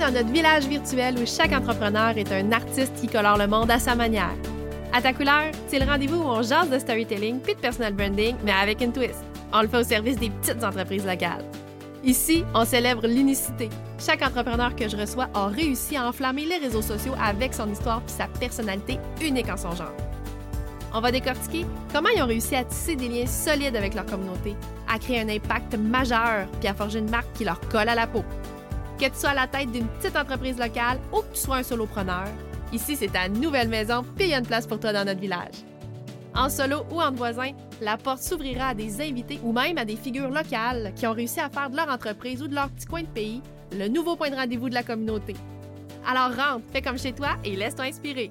Dans notre village virtuel où chaque entrepreneur est un artiste qui colore le monde à sa manière. À ta couleur, c'est le rendez-vous où on jase de storytelling puis de personal branding, mais avec une twist. On le fait au service des petites entreprises locales. Ici, on célèbre l'unicité. Chaque entrepreneur que je reçois a réussi à enflammer les réseaux sociaux avec son histoire puis sa personnalité unique en son genre. On va décortiquer comment ils ont réussi à tisser des liens solides avec leur communauté, à créer un impact majeur puis à forger une marque qui leur colle à la peau. Que tu sois à la tête d'une petite entreprise locale ou que tu sois un solopreneur, ici c'est ta nouvelle maison puis il y a une place pour toi dans notre village. En solo ou entre voisins, la porte s'ouvrira à des invités ou même à des figures locales qui ont réussi à faire de leur entreprise ou de leur petit coin de pays le nouveau point de rendez-vous de la communauté. Alors rentre, fais comme chez toi et laisse-toi inspirer.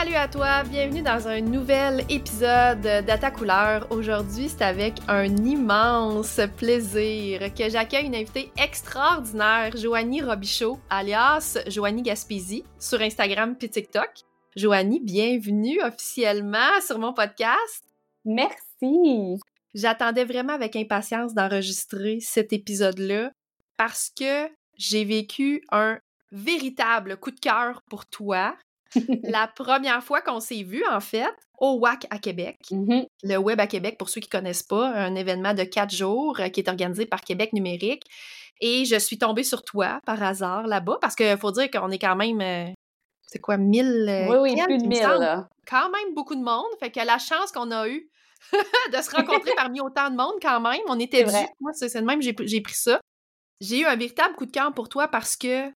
Salut à toi, bienvenue dans un nouvel épisode d'Ata Couleur. Aujourd'hui, c'est avec un immense plaisir que j'accueille une invitée extraordinaire, Joanie Robichaud, alias Joanie Gaspésie, sur Instagram puis TikTok. Joanie, bienvenue officiellement sur mon podcast. Merci. J'attendais vraiment avec impatience d'enregistrer cet épisode-là parce que j'ai vécu un véritable coup de cœur pour toi la première fois qu'on s'est vu, en fait, au WAC à Québec. Mm-hmm. Le Web à Québec, pour ceux qui ne connaissent pas, un événement de quatre jours euh, qui est organisé par Québec Numérique. Et je suis tombée sur toi par hasard là-bas parce qu'il faut dire qu'on est quand même. euh, c'est quoi, 1000 euh, Oui, oui, plus de il me 1000, semble. là. Quand même beaucoup de monde. Fait que la chance qu'on a eue de se rencontrer parmi autant de monde, quand même, on était dû. Moi, c'est de même, j'ai j'ai pris ça. J'ai eu un véritable coup de cœur pour toi parce que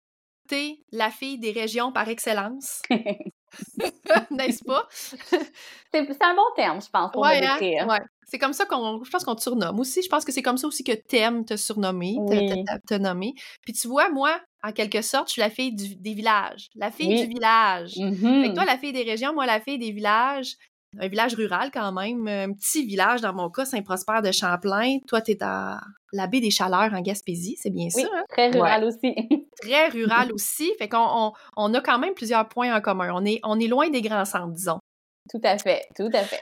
t'es la fille des régions par excellence. N'est-ce pas? C'est un bon terme, je pense, pour Ouais, hein? Ouais. C'est comme ça qu'on. Je pense qu'on te surnomme aussi. Je pense que c'est comme ça aussi que t'aimes te surnommer, te, Oui. te- te- te nommer. Puis tu vois, moi, en quelque sorte, je suis la fille du- des villages. La fille Oui. du village. Mhm. Fait que toi, la fille des régions, moi, la fille des villages. Un village rural quand même, un petit village dans mon cas, Saint-Prosper de Champlain. Toi, t'es dans la baie des Chaleurs en Gaspésie, c'est bien Oui, ça, hein? très rural aussi. Très rural aussi. Fait qu'on on, on a quand même plusieurs points en commun. On est, on est loin des grands centres, disons. tout à fait, tout à fait.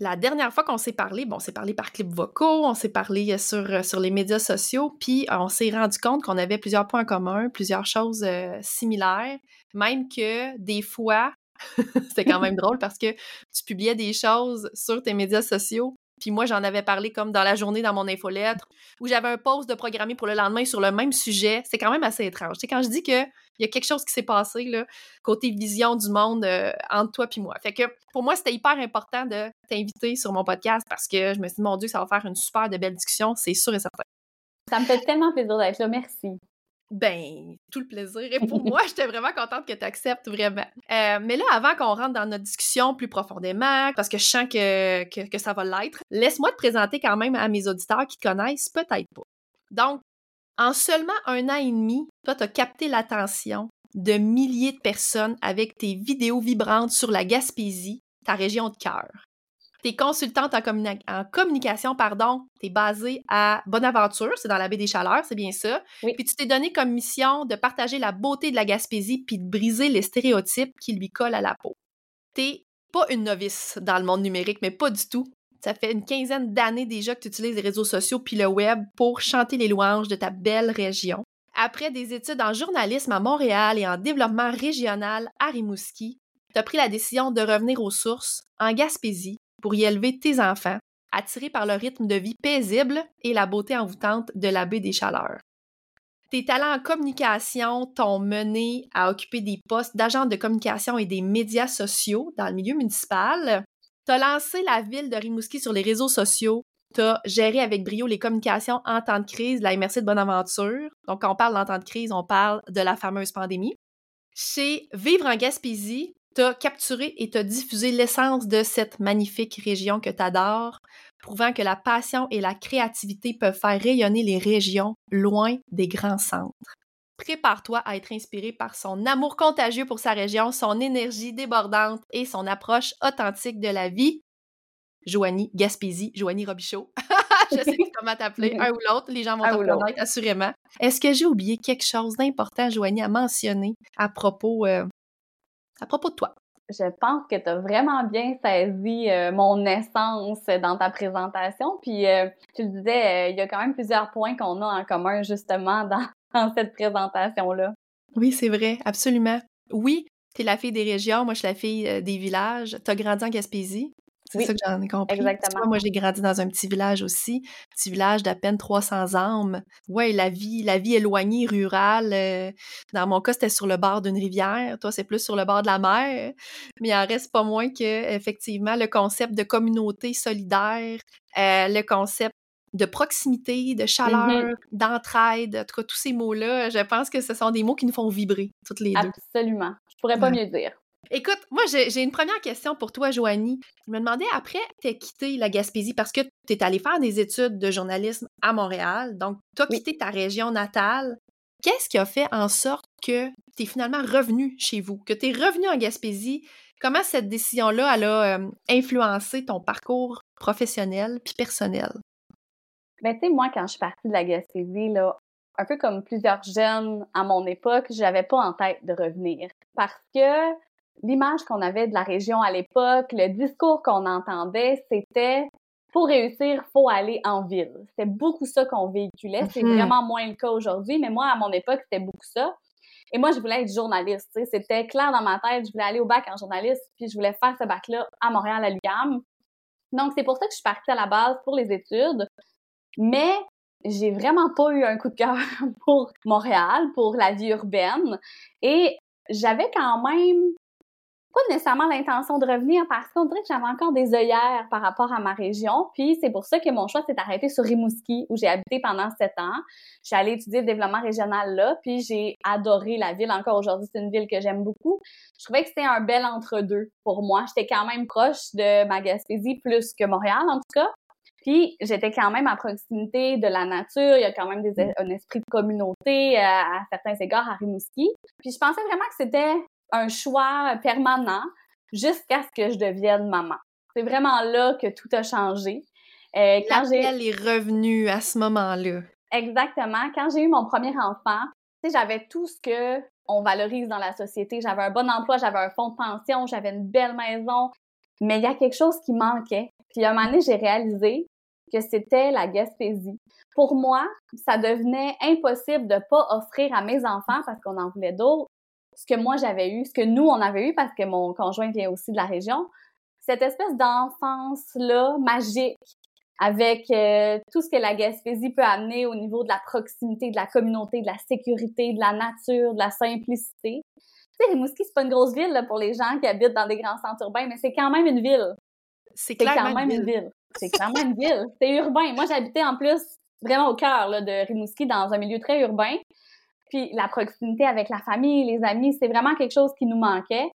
La dernière fois qu'on s'est parlé, bon, on s'est parlé par clips vocaux, on s'est parlé euh, sur, euh, sur les médias sociaux, puis euh, on s'est rendu compte qu'on avait plusieurs points en commun, plusieurs choses euh, similaires, même que des fois, c'était quand même drôle parce que tu publiais des choses sur tes médias sociaux, puis moi, j'en avais parlé comme dans la journée dans mon infolettre, où j'avais un post de programmé pour le lendemain sur le même sujet. C'est quand même assez étrange. C'est quand je dis que il y a quelque chose qui s'est passé, là, côté vision du monde euh, entre toi puis moi. Fait que pour moi, c'était hyper important de t'inviter sur mon podcast parce que je me suis dit, mon Dieu, ça va faire une super de belle discussion, c'est sûr et certain. Ça me fait tellement plaisir d'être là, merci. Ben, tout le plaisir. Et pour moi, j'étais vraiment contente que tu acceptes, vraiment. Euh, mais là, avant qu'on rentre dans notre discussion plus profondément, parce que je sens que, que, que ça va l'être, laisse-moi te présenter quand même à mes auditeurs qui te connaissent peut-être pas. Donc, en seulement un an et demi, toi, tu as capté l'attention de milliers de personnes avec tes vidéos vibrantes sur la Gaspésie, ta région de cœur. Tu es consultante en, communi- en communication, pardon, tu es basée à Bonaventure, c'est dans la baie des Chaleurs, c'est bien ça. Oui. Puis tu t'es donné comme mission de partager la beauté de la Gaspésie puis de briser les stéréotypes qui lui collent à la peau. T'es pas une novice dans le monde numérique, mais pas du tout. Ça fait une quinzaine d'années déjà que tu utilises les réseaux sociaux puis le web pour chanter les louanges de ta belle région. Après des études en journalisme à Montréal et en développement régional à Rimouski, tu as pris la décision de revenir aux sources, en Gaspésie, pour y élever tes enfants, attirés par le rythme de vie paisible et la beauté envoûtante de la baie des Chaleurs. Tes talents en communication t'ont mené à occuper des postes d'agent de communication et des médias sociaux dans le milieu municipal. T'as lancé la ville de Rimouski sur les réseaux sociaux. T'as géré avec brio les communications en temps de crise de la MRC de Bonaventure. Donc, quand on parle d'en temps de crise, on parle de la fameuse pandémie. Chez Vivre en Gaspésie, t'as capturé et t'as diffusé l'essence de cette magnifique région que t'adores, prouvant que la passion et la créativité peuvent faire rayonner les régions loin des grands centres. Prépare-toi à être inspiré par son amour contagieux pour sa région, son énergie débordante et son approche authentique de la vie. Joanie Gaspésie, Joanie Robichaud. Je sais pas comment t'appeler, un ou l'autre, les gens vont te reconnaître assurément. Est-ce que j'ai oublié quelque chose d'important, Joanie, à mentionner à propos, euh, à propos de toi? je pense que tu as vraiment bien saisi euh, mon essence dans ta présentation. Puis euh, tu le disais, euh, il y a quand même plusieurs points qu'on a en commun justement dans, dans cette présentation-là. Oui, c'est vrai, absolument. Oui, tu es la fille des régions, moi je suis la fille des villages. Tu as grandi en Gaspésie. C'est ça que j'en ai compris. Exactement. moi, j'ai grandi dans un petit village aussi, petit village d'à peine 300 âmes. Ouais, la vie, la vie éloignée, rurale. Euh, dans mon cas, c'était sur le bord d'une rivière. Toi, c'est plus sur le bord de la mer. Mais il en reste pas moins que, effectivement, le concept de communauté solidaire, euh, le concept de proximité, de chaleur, mm-hmm. d'entraide, en tout cas, tous ces mots-là, je pense que ce sont des mots qui nous font vibrer, toutes les deux. Absolument. Je pourrais pas mieux dire. Écoute, moi, j'ai une première question pour toi, Joanie. Je me demandais, après, tu as quitté la Gaspésie parce que tu es allé faire des études de journalisme à Montréal, donc tu as quitté ta région natale. Qu'est-ce qui a fait en sorte que tu es finalement revenu chez vous, que tu es revenu en Gaspésie? Comment cette décision-là, elle a euh, influencé ton parcours professionnel puis personnel? Ben, tu sais, moi, quand je suis partie de la Gaspésie, là, un peu comme plusieurs jeunes à mon époque, j'avais pas en tête de revenir. Parce que l'image qu'on avait de la région à l'époque, le discours qu'on entendait, c'était pour réussir, faut aller en ville. C'était beaucoup ça qu'on véhiculait. C'est mm-hmm. vraiment moins le cas aujourd'hui, mais moi, à mon époque, c'était beaucoup ça. Et moi, je voulais être journaliste. C'était clair dans ma tête. Je voulais aller au bac en journaliste, puis je voulais faire ce bac-là à Montréal, à l'UQAM. Donc, c'est pour ça que je suis partie à la base pour les études. Mais j'ai vraiment pas eu un coup de cœur pour Montréal, pour la vie urbaine. Et j'avais quand même pas nécessairement l'intention de revenir parce qu'on dirait que j'avais encore des œillères par rapport à ma région. Puis c'est pour ça que mon choix s'est arrêté sur Rimouski, où j'ai habité pendant sept ans. Je suis allée étudier le développement régional là, puis j'ai adoré la ville. Encore aujourd'hui, c'est une ville que j'aime beaucoup. Je trouvais que c'était un bel entre-deux pour moi. J'étais quand même proche de ma Gaspésie plus que Montréal, en tout cas. Puis j'étais quand même à proximité de la nature. Il y a quand même un esprit de communauté euh, à certains égards à Rimouski. Puis je pensais vraiment que c'était un choix permanent jusqu'à ce que je devienne maman. C'est vraiment là que tout a changé. Euh, quand j'ai est revenu à ce moment-là. Exactement. Quand j'ai eu mon premier enfant, j'avais tout ce que on valorise dans la société. J'avais un bon emploi, j'avais un fonds de pension, j'avais une belle maison. Mais il y a quelque chose qui manquait. Puis à un moment donné, j'ai réalisé que c'était la Gaspésie. Pour moi, ça devenait impossible de pas offrir à mes enfants, parce qu'on en voulait d'autres, ce que moi j'avais eu, ce que nous on avait eu parce que mon conjoint vient aussi de la région, cette espèce d'enfance-là magique avec euh, tout ce que la Gaspésie peut amener au niveau de la proximité, de la communauté, de la sécurité, de la nature, de la simplicité. Tu sais, Rimouski, c'est pas une grosse ville là, pour les gens qui habitent dans des grands centres urbains, mais c'est quand même une ville. C'est quand même une ville. C'est quand même une ville. C'est urbain. Moi, j'habitais en plus vraiment au cœur de Rimouski, dans un milieu très urbain. Puis la proximité avec la famille, les amis, c'est vraiment quelque chose qui nous manquait.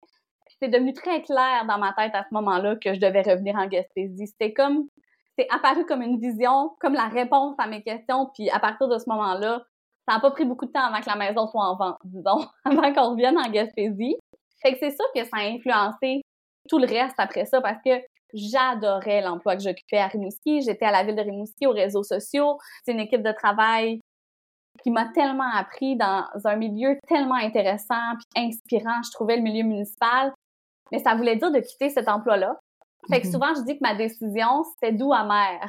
C'est devenu très clair dans ma tête à ce moment-là que je devais revenir en Gaspésie. C'était comme, c'est apparu comme une vision, comme la réponse à mes questions. Puis à partir de ce moment-là, ça n'a pas pris beaucoup de temps avant que la maison soit en vente, disons, avant qu'on revienne en Gaspésie. Fait que c'est ça que ça a influencé tout le reste après ça parce que j'adorais l'emploi que j'occupais à Rimouski. J'étais à la ville de Rimouski, aux réseaux sociaux. C'est une équipe de travail qui m'a tellement appris dans un milieu tellement intéressant puis inspirant. Je trouvais le milieu municipal, mais ça voulait dire de quitter cet emploi-là. Fait que mhm. souvent, je dis que ma décision, c'était doux amer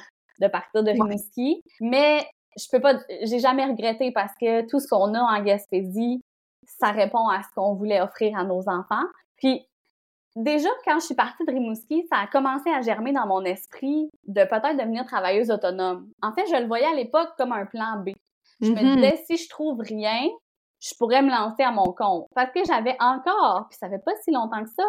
de partir de Rimouski, mais je peux pas, j'ai jamais regretté parce que tout ce qu'on a en Gaspésie, ça répond à ce qu'on voulait offrir à nos enfants. Puis déjà, quand je suis partie de Rimouski, ça a commencé à germer dans mon esprit de peut-être devenir travailleuse autonome. En fait, je le voyais à l'époque comme un plan B. Je me mm-hmm. disais, si je trouve rien, je pourrais me lancer à mon compte. Parce que j'avais encore, puis ça fait pas si longtemps que ça,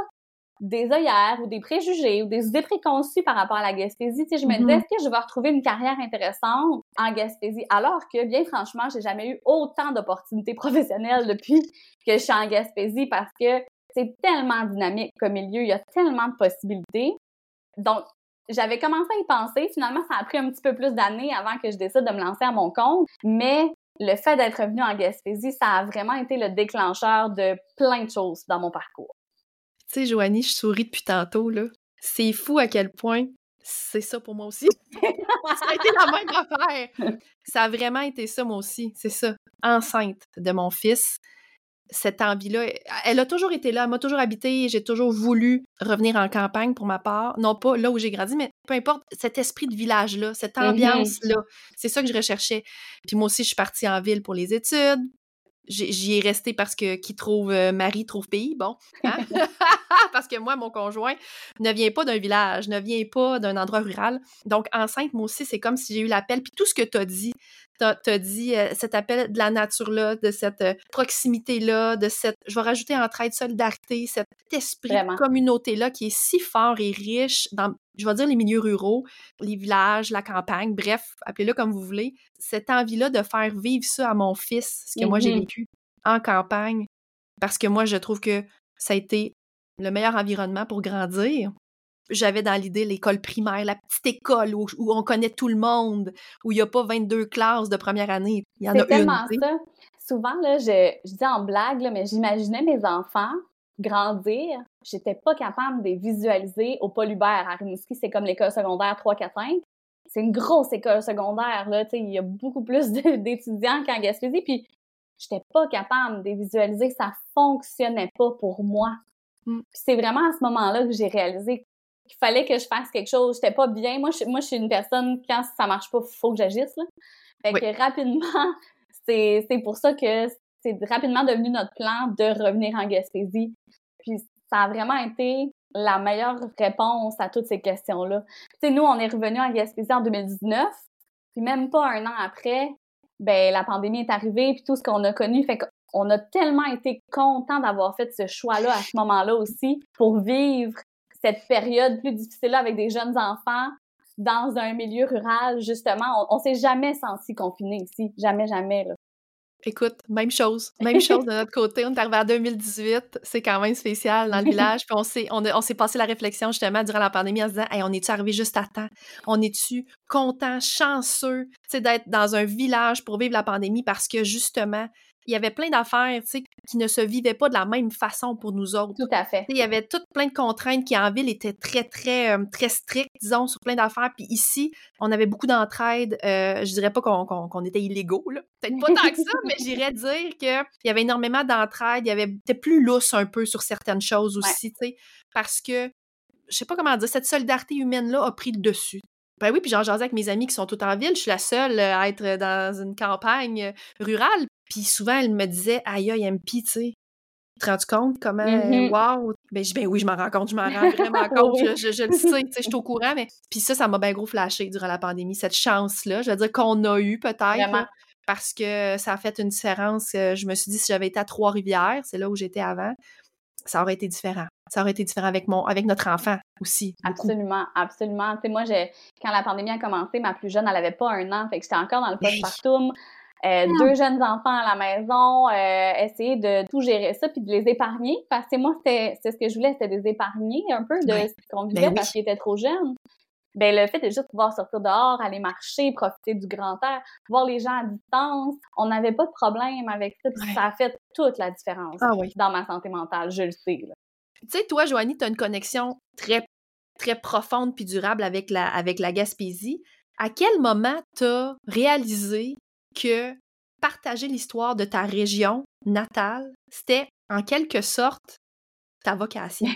des œillères ou des préjugés ou des idées préconçues par rapport à la Gaspésie. Tu sais, je me disais, mm-hmm. est-ce que je vais retrouver une carrière intéressante en Gaspésie? Alors que, bien franchement, j'ai jamais eu autant d'opportunités professionnelles depuis que je suis en Gaspésie parce que c'est tellement dynamique comme milieu, il y a tellement de possibilités. Donc, j'avais commencé à y penser. Finalement, ça a pris un petit peu plus d'années avant que je décide de me lancer à mon compte. Mais le fait d'être revenu en Gaspésie, ça a vraiment été le déclencheur de plein de choses dans mon parcours. Tu sais, Joanie, je souris depuis tantôt, là. C'est fou à quel point c'est ça pour moi aussi. ça a été la même affaire. Ça a vraiment été ça, moi aussi. C'est ça. Enceinte de mon fils. Cette envie-là, elle a toujours été là, elle m'a toujours habité, j'ai toujours voulu revenir en campagne pour ma part. Non pas là où j'ai grandi, mais peu importe, cet esprit de village-là, cette Mm-hmm. ambiance-là, c'est ça que je recherchais. Puis moi aussi, je suis partie en ville pour les études. J'y ai resté parce que qui trouve euh, mari trouve pays, bon. hein? parce que moi, mon conjoint ne vient pas d'un village, ne vient pas d'un endroit rural. Donc, enceinte, moi aussi, c'est comme si j'ai eu l'appel. Puis tout ce que tu as dit, tu as, dit euh, cet appel de la nature-là, de cette euh, proximité-là, de cette, je vais rajouter entraide, solidarité, cet esprit Vraiment. de communauté-là qui est si fort et riche dans, je vais dire, les milieux ruraux, les villages, la campagne, bref, appelez-le comme vous voulez. Cette envie-là de faire vivre ça à mon fils, ce que moi j'ai Mhm. vécu en campagne, parce que moi, je trouve que ça a été le meilleur environnement pour grandir. J'avais dans l'idée l'école primaire, la petite école où, où on connaît tout le monde, où il n'y a pas 22 classes de première année. Il y en a une. tellement sais. ça. Souvent, là, je, je dis en blague, là, mais j'imaginais mes enfants grandir. J'étais pas capable de les visualiser au Paul Hubert à Rimouski. C'est comme l'école secondaire 3, 4, 5. C'est une grosse école secondaire, là. Il y a beaucoup plus d'étudiants qu'en Gaspésie. Puis, j'étais pas capable de les visualiser. Ça fonctionnait pas pour moi. Mm. C'est vraiment à ce moment-là que j'ai réalisé qu'il fallait que je fasse quelque chose. J'étais pas bien. Moi, je, moi, je suis une personne, quand ça marche pas, faut que j'agisse, là. Fait Oui. que rapidement, c'est c'est pour ça que c'est rapidement devenu notre plan de revenir en Gaspésie. Puis ça a vraiment été la meilleure réponse à toutes ces questions-là. Tu sais, nous, on est revenu en Gaspésie en 2019, puis même pas un an après, ben la pandémie est arrivée, puis tout ce qu'on a connu, fait qu'on a tellement été contents d'avoir fait ce choix-là à ce moment-là aussi pour vivre cette période plus difficile-là avec des jeunes enfants dans un milieu rural, justement. On, on s'est jamais senti confiné ici. Jamais, jamais, là. Écoute, même chose. Même chose de notre côté. On est arrivé en 2018. C'est quand même spécial dans le village. Puis on s'est, on, a- on s'est passé la réflexion justement durant la pandémie en se disant hey, on est-tu arrivé juste à temps? On est-tu content, chanceux d'être dans un village pour vivre la pandémie parce que justement, il y avait plein d'affaires tu sais, qui ne se vivaient pas de la même façon pour nous autres. Tout à fait. Il y avait toutes plein de contraintes qui, en ville, étaient très, très, euh, très strictes, disons, sur plein d'affaires. Puis ici, on avait beaucoup d'entraide. Euh, je dirais pas qu'on était illégaux, là. Peut-être pas tant que ça, mais j'irais dire qu'il y avait énormément d'entraide. Il y avait peut-être plus lousse un peu sur certaines choses aussi, tu sais, parce que, je sais pas comment dire, cette solidarité humaine-là a pris le dessus. Ben oui, puis j'en jasais avec mes amis qui sont tous en ville. Je suis la seule euh, à être dans une campagne euh, rurale. Puis souvent, elles me disaient, aïe, aïe, MP, tu sais, tu te rends compte comment, Mhm. wow! Ben, je- ben oui, je m'en rends compte, je m'en rends vraiment compte, Oui. je, je- je le sais, tu sais, je suis au courant, mais... Puis ça, ça m'a bien gros flashé durant la pandémie, cette chance-là, je veux dire qu'on a eu peut-être, parce que ça a fait une différence. euh, Je me suis dit, si j'avais été à Trois-Rivières, c'est là où j'étais avant, ça aurait été différent. Ça aurait été différent avec, mon, avec notre enfant aussi, beaucoup. Absolument, absolument. Tu sais, moi, j'ai, quand la pandémie a commencé, ma plus jeune, elle avait pas un an, fait que j'étais encore dans le postpartum. Euh, deux jeunes enfants à la maison, euh, essayer de tout gérer ça puis de les épargner parce que moi c'était c'est ce que je voulais c'était des épargner un peu de ce qu'on vivait Ben oui. parce qu'ils étaient trop jeunes. Ben le fait de juste pouvoir sortir dehors, aller marcher, profiter du grand air, voir les gens à distance, on n'avait pas de problème avec ça puis Ouais. ça a fait toute la différence Ah oui. dans ma santé mentale, je le sais. là. Tu sais, toi, Joanie, tu as une connexion très, très profonde puis durable avec la, avec la Gaspésie. À quel moment tu as réalisé que partager l'histoire de ta région natale, c'était en quelque sorte ta vocation?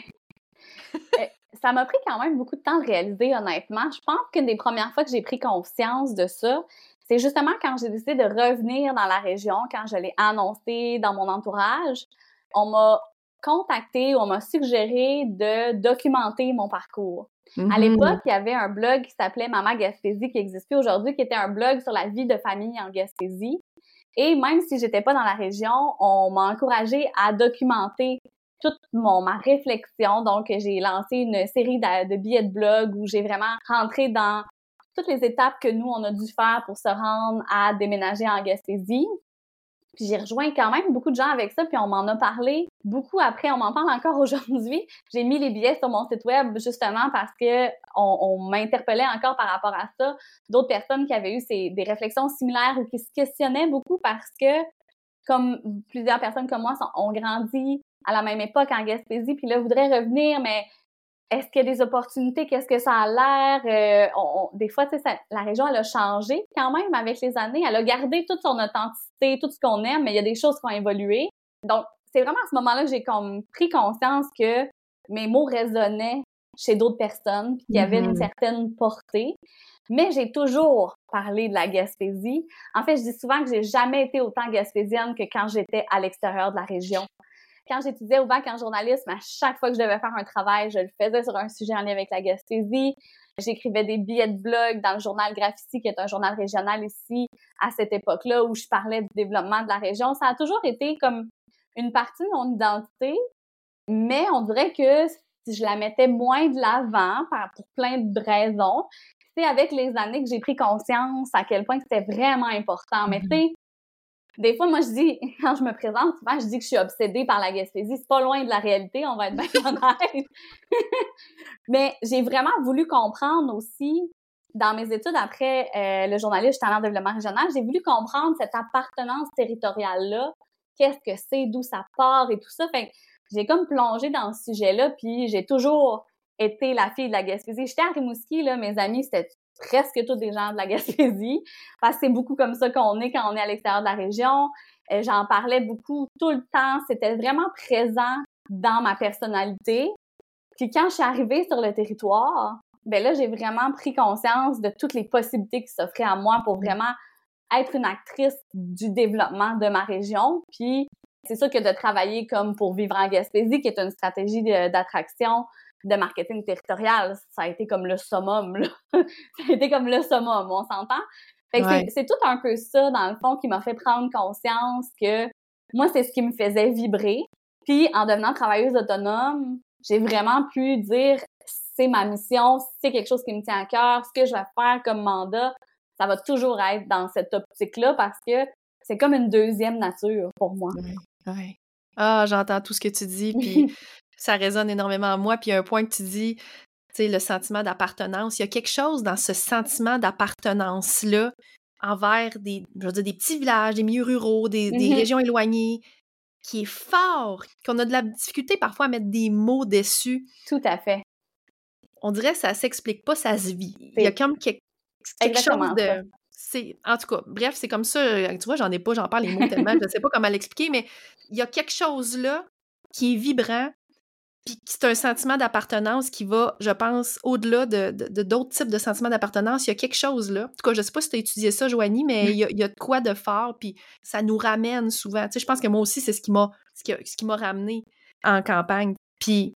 ça m'a pris quand même beaucoup de temps de réaliser, honnêtement. Je pense qu'une des premières fois que j'ai pris conscience de ça, c'est justement quand j'ai décidé de revenir dans la région, quand je l'ai annoncé dans mon entourage. On m'a contacté, on m'a suggéré de documenter mon parcours. À Mhm. l'époque, il y avait un blog qui s'appelait Maman Gaspésie qui existe plus aujourd'hui, qui était un blog sur la vie de famille en Gaspésie. Et même si j'étais pas dans la région, on m'a encouragé à documenter toute mon, ma réflexion. Donc, j'ai lancé une série de, de billets de blog où j'ai vraiment rentré dans toutes les étapes que nous, on a dû faire pour se rendre à déménager en Gaspésie. Puis j'ai rejoint quand même beaucoup de gens avec ça, puis on m'en a parlé beaucoup après, on m'en parle encore aujourd'hui. J'ai mis les billets sur mon site web justement parce que on, m'interpellait encore par rapport à ça. D'autres personnes qui avaient eu ces, des réflexions similaires ou qui se questionnaient beaucoup parce que, comme plusieurs personnes comme moi ont grandi à la même époque en Gaspésie, puis là voudraient revenir, mais est-ce qu'il y a des opportunités? Qu'est-ce que ça a l'air? Euh, on- on- des fois, ça- la région, elle a changé quand même avec les années. Elle a gardé toute son authenticité, tout ce qu'on aime, mais il y a des choses qui ont évolué. Donc, c'est vraiment à ce moment-là que j'ai comme pris conscience que mes mots résonnaient chez d'autres personnes, puis qu'il y avait une mm-hmm. certaine portée. Mais j'ai toujours parlé de la Gaspésie. En fait, je dis souvent que j'ai jamais été autant gaspésienne que quand j'étais à l'extérieur de la région. Quand j'étudiais au bac en journalisme, à chaque fois que je devais faire un travail, je le faisais sur un sujet en lien avec la Gaspésie. J'écrivais des billets de blog dans le journal Graffiti, qui est un journal régional ici, à cette époque-là, où je parlais du développement de la région. Ça a toujours été comme une partie de mon identité, mais on dirait que si je la mettais moins de l'avant pour plein de raisons, c'est avec les années que j'ai pris conscience à quel point c'était vraiment important. Mais tu sais, des fois, moi, je dis, quand je me présente, souvent, je dis que je suis obsédée par la Gaspésie. C'est pas loin de la réalité, on va être bien honnête. Mais j'ai vraiment voulu comprendre aussi, dans mes études après euh, le journaliste en développement régional, j'ai voulu comprendre cette appartenance territoriale-là. Qu'est-ce que c'est, d'où ça part? Et tout ça. Fait j'ai comme plongé dans ce sujet-là, puis j'ai toujours été la fille de la Gaspésie. J'étais à Rimouski, là, mes amis, c'était presque tous des gens de la Gaspésie, parce que c'est beaucoup comme ça qu'on est quand on est à l'extérieur de la région. Euh, j'en parlais beaucoup tout le temps. C'était vraiment présent dans ma personnalité. Puis quand je suis arrivée sur le territoire, ben là, j'ai vraiment pris conscience de toutes les possibilités qui s'offraient à moi pour vraiment être une actrice du développement de ma région. Puis c'est sûr que de travailler comme pour vivre en Gaspésie, qui est une stratégie d'attraction, de marketing territorial, ça a été comme le summum, là. ça a été comme le summum, on s'entend? c'est tout un peu ça, dans le fond, qui m'a fait prendre conscience que moi, c'est ce qui me faisait vibrer. Puis, en devenant travailleuse autonome, j'ai vraiment pu dire, c'est ma mission, c'est quelque chose qui me tient à cœur, ce que je vais faire comme mandat, ça va toujours être dans cette optique-là parce que c'est comme une deuxième nature pour moi. Ouais. Ah, j'entends tout ce que tu dis, puis ça résonne énormément en moi. Puis il y a un point que tu dis, tu sais, le sentiment d'appartenance. Il y a quelque chose dans ce sentiment d'appartenance-là envers des, je veux dire, des petits villages, des milieux ruraux, des, des mm-hmm. régions éloignées, qui est fort, qu'on a de la difficulté parfois à mettre des mots dessus. Tout à fait. On dirait que ça s'explique pas, ça se vit. Il y a comme quelque, quelque chose de c'est en tout cas, bref, c'est comme ça. Euh, tu vois, j'en ai pas, j'en parle les mots tellement, je sais pas comment l'expliquer, mais il y a quelque chose là qui est vibrant, puis c'est un sentiment d'appartenance qui va, je pense, au-delà de, d'autres types de sentiments d'appartenance. Il y a quelque chose là. En tout cas, je sais pas si tu as étudié ça, Joanie, mais il y, a, il y, a, de quoi de fort, puis ça nous ramène souvent. Tu sais, je pense que moi aussi, c'est ce qui m'a, ce qui, ce qui m'a ramené en campagne. Puis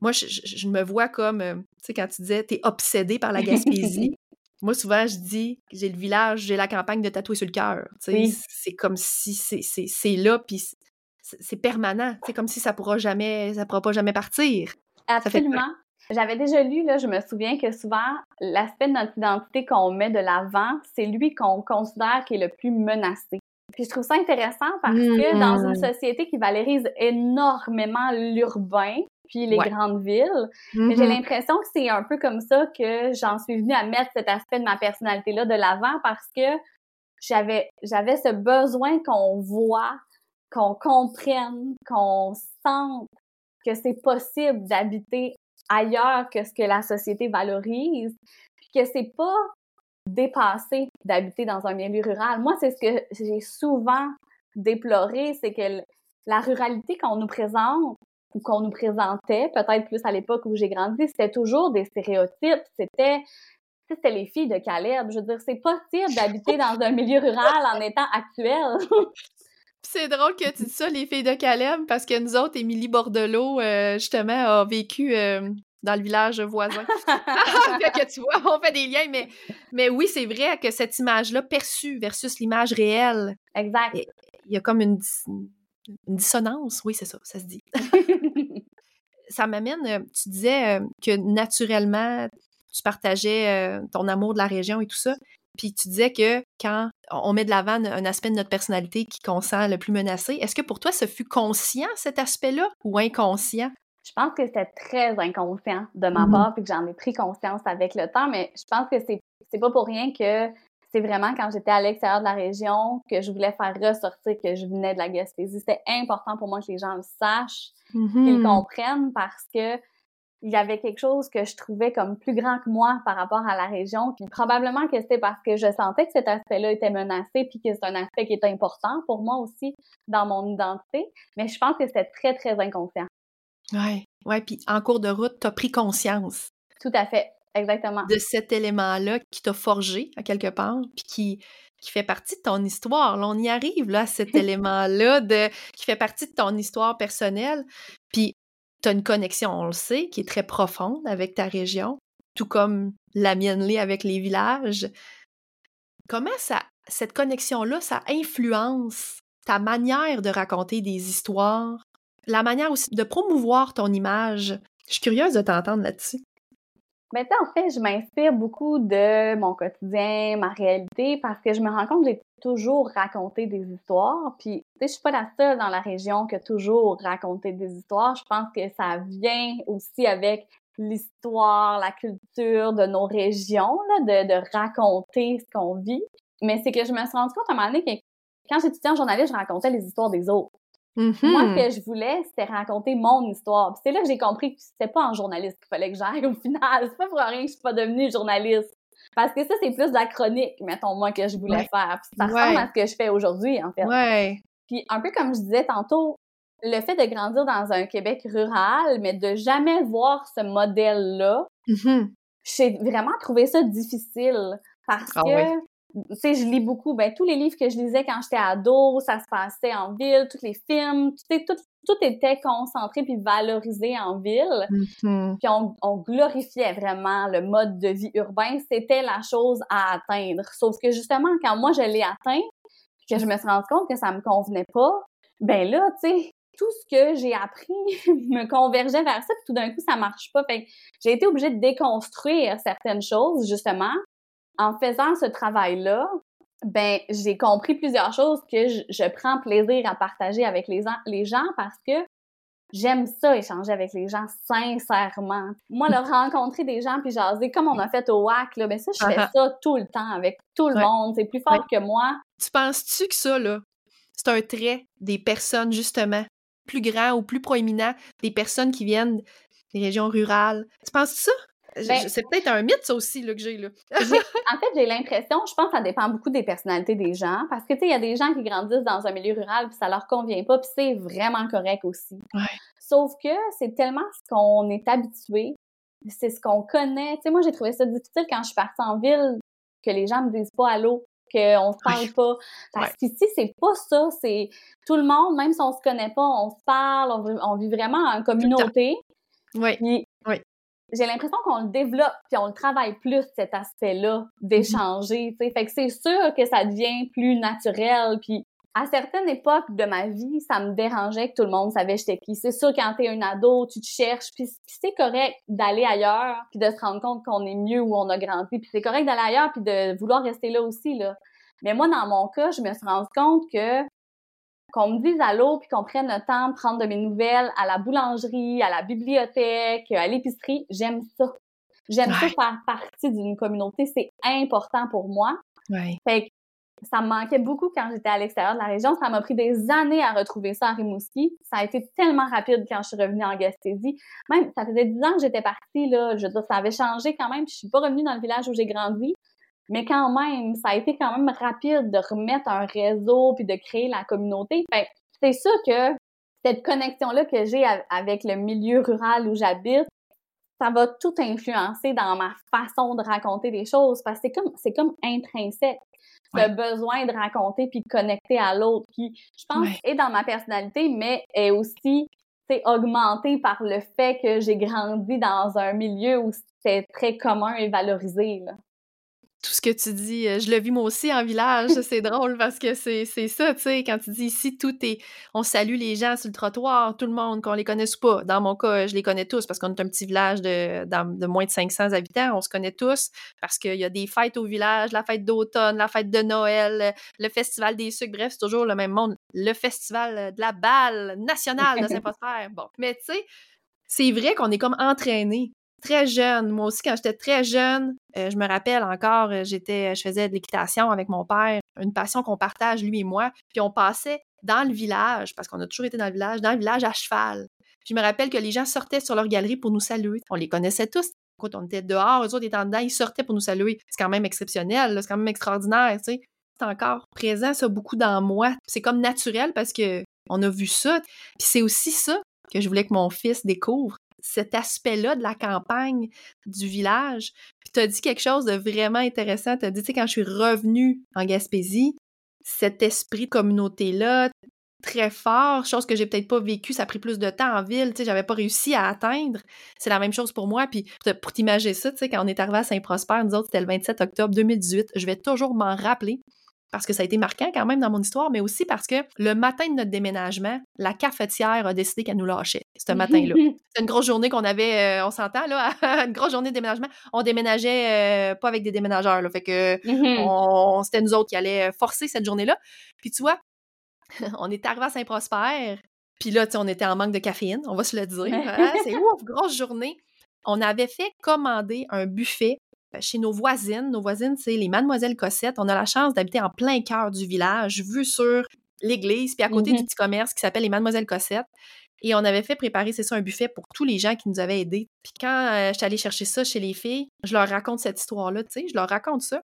moi, je, je, me vois comme, euh, tu sais, quand tu disais, t'es obsédé par la Gaspésie. Moi, souvent, je dis j'ai le village, j'ai la campagne de tatouer sur le cœur. C'est comme si c'est là, puis c'est permanent. C'est comme si ça pourra jamais, ça pourra pas jamais partir. Absolument. J'avais déjà lu, là, je me souviens que souvent, l'aspect de notre identité qu'on met de l'avant, c'est lui qu'on considère qui est le plus menacé. Puis je trouve ça intéressant parce que dans une mmh. société qui valorise énormément l'urbain, puis les grandes villes. J'ai mm-hmm. l'impression que c'est un peu comme ça que j'en suis venue à mettre cet aspect de ma personnalité-là de l'avant parce que j'avais j'avais ce besoin qu'on voit, qu'on comprenne, qu'on sente que c'est possible d'habiter ailleurs que ce que la société valorise, que c'est pas dépassé d'habiter dans un milieu rural. Moi, c'est ce que j'ai souvent déploré, c'est que la ruralité qu'on nous présente, ou qu'on nous présentait, peut-être plus à l'époque où j'ai grandi, c'était toujours des stéréotypes. C'était c'était les filles de Caleb. Je veux dire, c'est possible d'habiter dans un milieu rural en étant actuel. c'est drôle que tu dis ça, les filles de Caleb, parce que nous autres, Émilie Bordelot, euh, justement, a vécu euh, dans le village voisin. que tu vois, on fait des liens, mais, mais oui, c'est vrai que cette image-là perçue versus l'image réelle. Exact. Il y a comme une, une dissonance, oui, c'est ça, ça se dit. ça m'amène, euh, tu disais que naturellement, tu partageais ton amour de la région et tout ça. Puis tu disais que quand on met de l'avant un aspect de notre personnalité qui qu'on sent le plus menacé, est-ce que pour toi, ce fut conscient cet aspect-là ou inconscient? Je pense que c'était très inconscient de ma mmh part, puis que j'en ai pris conscience avec le temps, mais je pense que c'est, pas pour rien que c'est vraiment quand j'étais à l'extérieur de la région que je voulais faire ressortir que je venais de la Gaspésie. C'était important pour moi que les gens le sachent, qu'ils le mm-hmm. comprennent parce que il y avait quelque chose que je trouvais comme plus grand que moi par rapport à la région. Puis probablement que c'était parce que je sentais que cet aspect-là était menacé, puis que c'est un aspect qui est important pour moi aussi dans mon identité. Mais je pense que c'était très, très inconscient. Ouais, ouais. Puis en cours de route, tu as pris conscience. Tout à fait, exactement. De cet élément-là qui t'a forgé à quelque part, puis qui, qui fait partie de ton histoire. Là, on y arrive, là, cet élément-là de, qui fait partie de ton histoire personnelle. Puis tu une connexion, on le sait, qui est très profonde avec ta région, tout comme la mienne l'est avec les villages. Comment ça, cette connexion-là, ça influence ta manière de raconter des histoires, la manière aussi de promouvoir ton image? Je suis curieuse de t'entendre là-dessus. Mais ben, en fait, je m'inspire beaucoup de mon quotidien, ma réalité, parce que je me rends compte que j'ai toujours raconté des histoires. Puis, tu sais, je suis pas la seule dans la région qui a toujours raconté des histoires. Je pense que ça vient aussi avec l'histoire, la culture de nos régions, là, de, de raconter ce qu'on vit. Mais c'est que je me suis rendu compte à un moment donné que quand j'étudiais en journaliste, je racontais les histoires des autres. Moi, ce Mm-hmm. que je voulais, c'était raconter mon histoire. Puis c'est là que j'ai compris que c'était pas en journaliste qu'il fallait que j'aille au final. C'est pas pour rien que je suis pas devenue journaliste. Parce que ça, c'est plus de la chronique, mettons, moi, que je voulais Ouais. faire. Puis ça Ouais. ressemble à ce que je fais aujourd'hui, en fait. Ouais. Puis un peu comme je disais tantôt, le fait de grandir dans un Québec rural, mais de jamais voir ce modèle-là, Mhm. j'ai vraiment trouvé ça difficile. Parce Ah que. Tu sais, je lis beaucoup, ben, tous les livres que je lisais quand j'étais ado, ça se passait en ville, tous les films, tu sais, tout, tout était concentré puis valorisé en ville. Mhm. Puis on, on glorifiait vraiment le mode de vie urbain. C'était la chose à atteindre. Sauf que justement, quand moi je l'ai atteint, puis que je me suis rendu compte que ça me convenait pas, ben là, tu sais, tout ce que j'ai appris me convergeait vers ça, puis tout d'un coup, ça marche pas. Fait que j'ai été obligée de déconstruire certaines choses, justement. En faisant ce travail-là, ben, j'ai compris plusieurs choses que je, je prends plaisir à partager avec les, en- les gens parce que j'aime ça, échanger avec les gens sincèrement. Moi, le rencontrer des gens puis jaser, comme on a fait au WAC, là, ben ça, je fais Ah ça tout le temps avec tout le Ouais. monde. C'est plus fort que moi. Tu penses-tu que ça, là, c'est un trait des personnes, justement, plus grands ou plus proéminents, des personnes qui viennent des régions rurales? Tu penses ça? Ben- c'est peut-être un mythe, ça aussi, là, que j'ai, là. En fait, j'ai l'impression, je pense que ça dépend beaucoup des personnalités des gens, parce que, tu sais, il y a des gens qui grandissent dans un milieu rural, puis ça leur convient pas, puis c'est vraiment correct aussi. Ouais. Sauf que c'est tellement ce qu'on est habitué, c'est ce qu'on connaît. Tu sais, moi, j'ai trouvé ça difficile quand je suis partie en ville, que les gens me disent pas allô, qu'on se parle pas. Parce qu'ici, c'est pas ça, c'est tout le monde, même si on se connaît pas, on se parle, on, vit- on vit vraiment en communauté. Oui. Puis Oui. J'ai l'impression qu'on le développe puis on le travaille plus cet aspect-là d'échanger, tu sais. Fait que c'est sûr que ça devient plus naturel puis à certaines époques de ma vie, ça me dérangeait que tout le monde savait j'étais qui. C'est sûr quand t'es un ado, tu te cherches puis c'est correct d'aller ailleurs puis de se rendre compte qu'on est mieux où on a grandi puis c'est correct d'aller ailleurs puis de vouloir rester là aussi là. Mais moi dans mon cas, je me suis rendu compte que qu'on me dise allô puis qu'on prenne le temps de prendre de mes nouvelles à la boulangerie, à la bibliothèque, à l'épicerie, j'aime ça. J'aime ça faire partie d'une communauté, c'est important pour moi. Ouais. Fait que ça me manquait beaucoup quand j'étais à l'extérieur de la région. Ça m'a pris des années à retrouver ça à Rimouski. Ça a été tellement rapide quand je suis revenue en Gaspésie. Même, ça faisait dix ans que j'étais partie, là. Je veux dire, ça avait changé quand même. puis Je suis pas revenue dans le village où j'ai grandi. Mais quand même, ça a été quand même rapide de remettre un réseau puis de créer la communauté. Fait que c'est sûr que cette connexion-là que j'ai avec le milieu rural où j'habite, ça va tout influencer dans ma façon de raconter les choses parce que c'est comme c'est comme intrinsèque ce Ouais. besoin de raconter puis de connecter à l'autre qui je pense Ouais. est dans ma personnalité mais est aussi c'est augmenté par le fait que j'ai grandi dans un milieu où c'était très commun et valorisé là. Tout ce que tu dis, euh, je le vis moi aussi en village. C'est drôle parce que c'est c'est ça, tu sais, quand tu dis ici, tout est. On salue les gens sur le trottoir, tout le monde, qu'on les connaisse ou pas. Dans mon cas, je les connais tous parce qu'on est un petit village de, dans- de moins de 500 habitants. On se connaît tous parce qu'il y a des fêtes au village, la fête d'automne, la fête de Noël, le festival des sucres. Bref, c'est toujours le même monde. Le festival de la balle nationale de Saint-Prosper. Bon. Mais tu sais, c'est vrai qu'on est comme entraîné très jeune. Moi aussi, quand j'étais très jeune, euh, je me rappelle encore, euh, j'étais, je faisais de l'équitation avec mon père, une passion qu'on partage lui et moi. Puis on passait dans le village, parce qu'on a toujours été dans le village, dans le village à cheval. Je me rappelle que les gens sortaient sur leur galerie pour nous saluer. On les connaissait tous. Quand on était dehors, eux autres étaient dedans, ils sortaient pour nous saluer. C'est quand même exceptionnel, c'est quand même extraordinaire. C'est encore présent, ça, beaucoup dans moi. C'est comme naturel parce que on a vu ça. Puis c'est aussi ça que je voulais que mon fils découvre cet aspect-là de la campagne, du village. Puis tu as dit quelque chose de vraiment intéressant. Tu as dit, tu sais, quand je suis revenue en Gaspésie, cet esprit de communauté-là, très fort, chose que j'ai peut-être pas vécu, ça a pris plus de temps en ville, tu sais, j'avais pas réussi à atteindre. C'est la même chose pour moi. Puis pour t'imaginer ça, tu sais, quand on est arrivé à Saint-Prosper, nous autres, c'était le 27 octobre 2018, je vais toujours m'en rappeler parce que ça a été marquant quand même dans mon histoire, mais aussi parce que le matin de notre déménagement, la cafetière a décidé qu'elle nous lâchait ce matin-là. C'est une grosse journée qu'on avait, euh, on s'entend là, une grosse journée de déménagement. On déménageait euh, pas avec des déménageurs, là, fait que mm-hmm. c'était nous autres qui allaient forcer cette journée-là. Puis tu vois, on est arrivé à Saint-Prosper, puis là, on était en manque de caféine, on va se le dire. Hein, c'est ouf, grosse journée. On avait fait commander un buffet chez nos voisines. Nos voisines, c'est les Mademoiselles Cossette. On a la chance d'habiter en plein cœur du village, vu sur l'église, puis à côté du mm-hmm. petit commerce qui s'appelle les Mademoiselles Cossette. Et on avait fait préparer, c'est ça, un buffet pour tous les gens qui nous avaient aidés. Puis quand euh, je suis allée chercher ça chez les filles, je leur raconte cette histoire-là, tu sais, je leur raconte ça.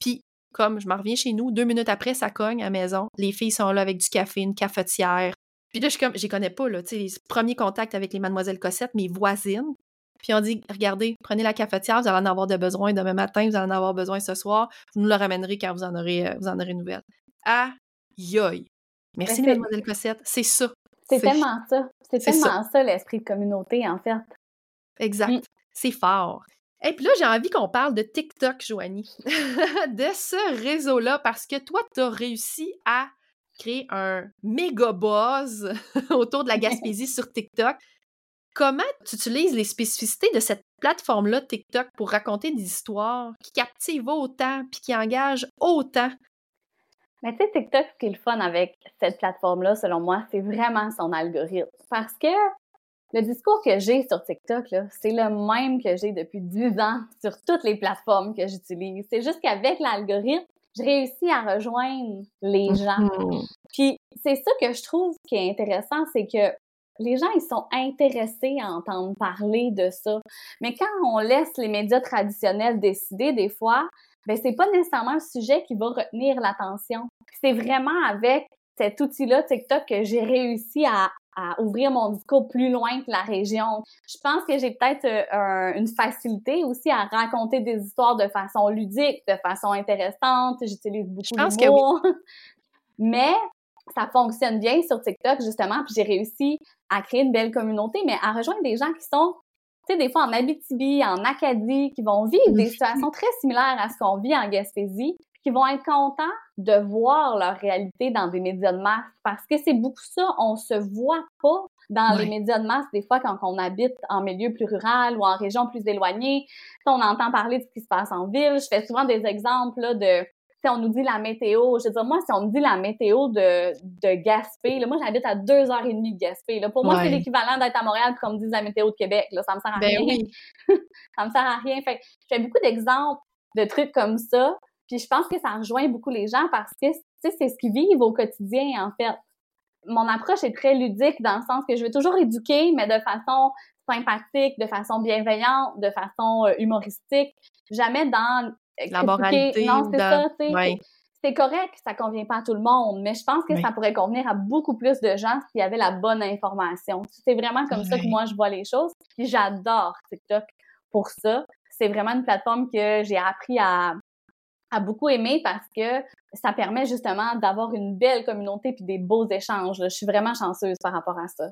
Puis comme je m'en reviens chez nous, deux minutes après, ça cogne à la maison. Les filles sont là avec du café, une cafetière. Puis là, je suis comme, j'y connais pas, là, tu sais, les premiers contacts avec les Mademoiselles Cossette, mes voisines. Puis on dit, regardez, prenez la cafetière, vous allez en avoir de besoin demain matin, vous allez en avoir besoin ce soir, vous nous le ramènerez quand vous en aurez, euh, vous en aurez une nouvelle. Ah, yoï. Merci, ben, Mademoiselle Cossette. C'est ça. C'est tellement ça. C'est tellement ça, l'esprit de communauté, en fait. Exact. Mm. C'est fort. Et puis là, j'ai envie qu'on parle de TikTok, Joanie, de ce réseau-là, parce que toi, tu as réussi à créer un méga buzz autour de la Gaspésie sur TikTok. Comment tu utilises les spécificités de cette plateforme-là, TikTok, pour raconter des histoires qui captivent autant puis qui engagent autant? Mais tu sais, TikTok, ce qui est le fun avec cette plateforme-là, selon moi, c'est vraiment son algorithme. Parce que le discours que j'ai sur TikTok, c'est le même que j'ai depuis 10 ans sur toutes les plateformes que j'utilise. C'est juste qu'avec l'algorithme, je réussis à rejoindre les gens. Mm-hmm. Puis c'est ça que je trouve qui est intéressant, c'est que les gens, ils sont intéressés à entendre parler de ça. Mais quand on laisse les médias traditionnels décider, des fois, ben c'est pas nécessairement un sujet qui va retenir l'attention. C'est vraiment avec cet outil-là, TikTok, que j'ai réussi à à ouvrir mon discours plus loin que la région. Je pense que j'ai peut-être euh, une facilité aussi à raconter des histoires de façon ludique, de façon intéressante. J'utilise beaucoup l'humour. Oui. Mais ça fonctionne bien sur TikTok, justement, puis j'ai réussi à créer une belle communauté, mais à rejoindre des gens qui sont, tu sais, des fois en Abitibi, en Acadie, qui vont vivre des situations très similaires à ce qu'on vit en Gaspésie, qui vont être contents de voir leur réalité dans des médias de masse parce que c'est beaucoup ça, on se voit pas dans les médias de masse des fois quand on habite en milieu plus rural ou en région plus éloignée. On entend parler de ce qui se passe en ville. Je fais souvent des exemples là, de si on nous dit la météo, je veux dire, moi, si on me dit la météo de, de Gaspé, là, moi, j'habite à deux heures et demie de Gaspé. Là. Pour moi, c'est l'équivalent d'être à Montréal comme me dit la météo de Québec. Là. Ça me sert à ben rien. Oui. ça me sert à rien. Fait, je fais beaucoup d'exemples de trucs comme ça puis je pense que ça rejoint beaucoup les gens parce que, c'est ce qu'ils vivent au quotidien, en fait. Mon approche est très ludique dans le sens que je veux toujours éduquer, mais de façon sympathique, de façon bienveillante, de façon euh, humoristique. Jamais dans... Euh, La moralité. Non, c'est ça, tu sais. C'est correct, ça convient pas à tout le monde, mais je pense que ça pourrait convenir à beaucoup plus de gens s'il y avait la bonne information. C'est vraiment comme ça que moi je vois les choses. Puis j'adore TikTok pour ça. C'est vraiment une plateforme que j'ai appris à, a beaucoup aimé parce que ça permet justement d'avoir une belle communauté puis des beaux échanges. Je suis vraiment chanceuse par rapport à ça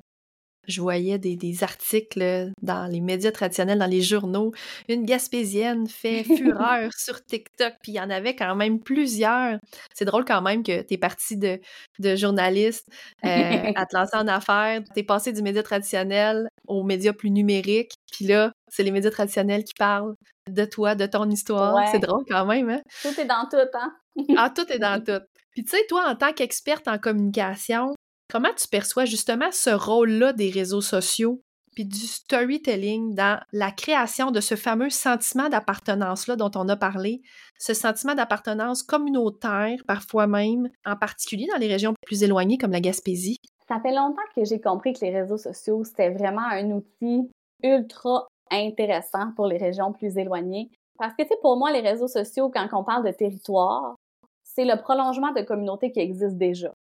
je voyais des, articles dans les médias traditionnels, dans les journaux. Une Gaspésienne fait fureur sur TikTok, puis il y en avait quand même plusieurs. C'est drôle quand même que tu es parti de, de journaliste euh, à te lancer en affaires. Tu es passé du média traditionnel aux médias plus numériques, puis là, c'est les médias traditionnels qui parlent de toi, de ton histoire. C'est drôle quand même, hein? Tout est dans tout, hein? ah, tout est dans tout. Puis tu sais, toi, en tant qu'experte en communication, Comment tu perçois justement ce rôle-là des réseaux sociaux puis du storytelling dans la création de ce fameux sentiment d'appartenance-là dont on a parlé, ce sentiment d'appartenance communautaire parfois même, en particulier dans les régions plus éloignées comme la Gaspésie? Ça fait longtemps que j'ai compris que les réseaux sociaux, c'était vraiment un outil ultra intéressant pour les régions plus éloignées. Parce que, tu sais, pour moi, les réseaux sociaux, quand on parle de territoire, c'est le prolongement de communautés qui existent déjà.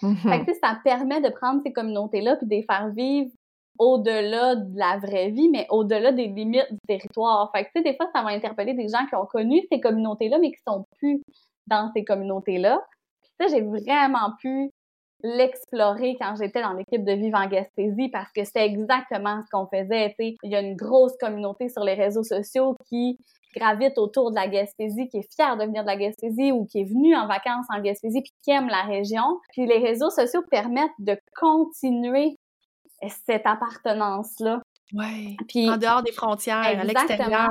Fait que, ça permet de prendre ces communautés-là puis de les faire vivre au-delà de la vraie vie, mais au-delà des limites du territoire. Fait que, des fois, ça va interpeller des gens qui ont connu ces communautés-là, mais qui sont plus dans ces communautés-là. Puis ça, j'ai vraiment pu l'explorer quand j'étais dans l'équipe de Vive en parce que c'était exactement ce qu'on faisait. Il y a une grosse communauté sur les réseaux sociaux qui gravite autour de la Gaspésie, qui est fière de venir de la Gaspésie ou qui est venue en vacances en Gaspésie puis qui aime la région. Puis les réseaux sociaux permettent de continuer cette appartenance-là. Puis En dehors des frontières, à Exactement. l'extérieur.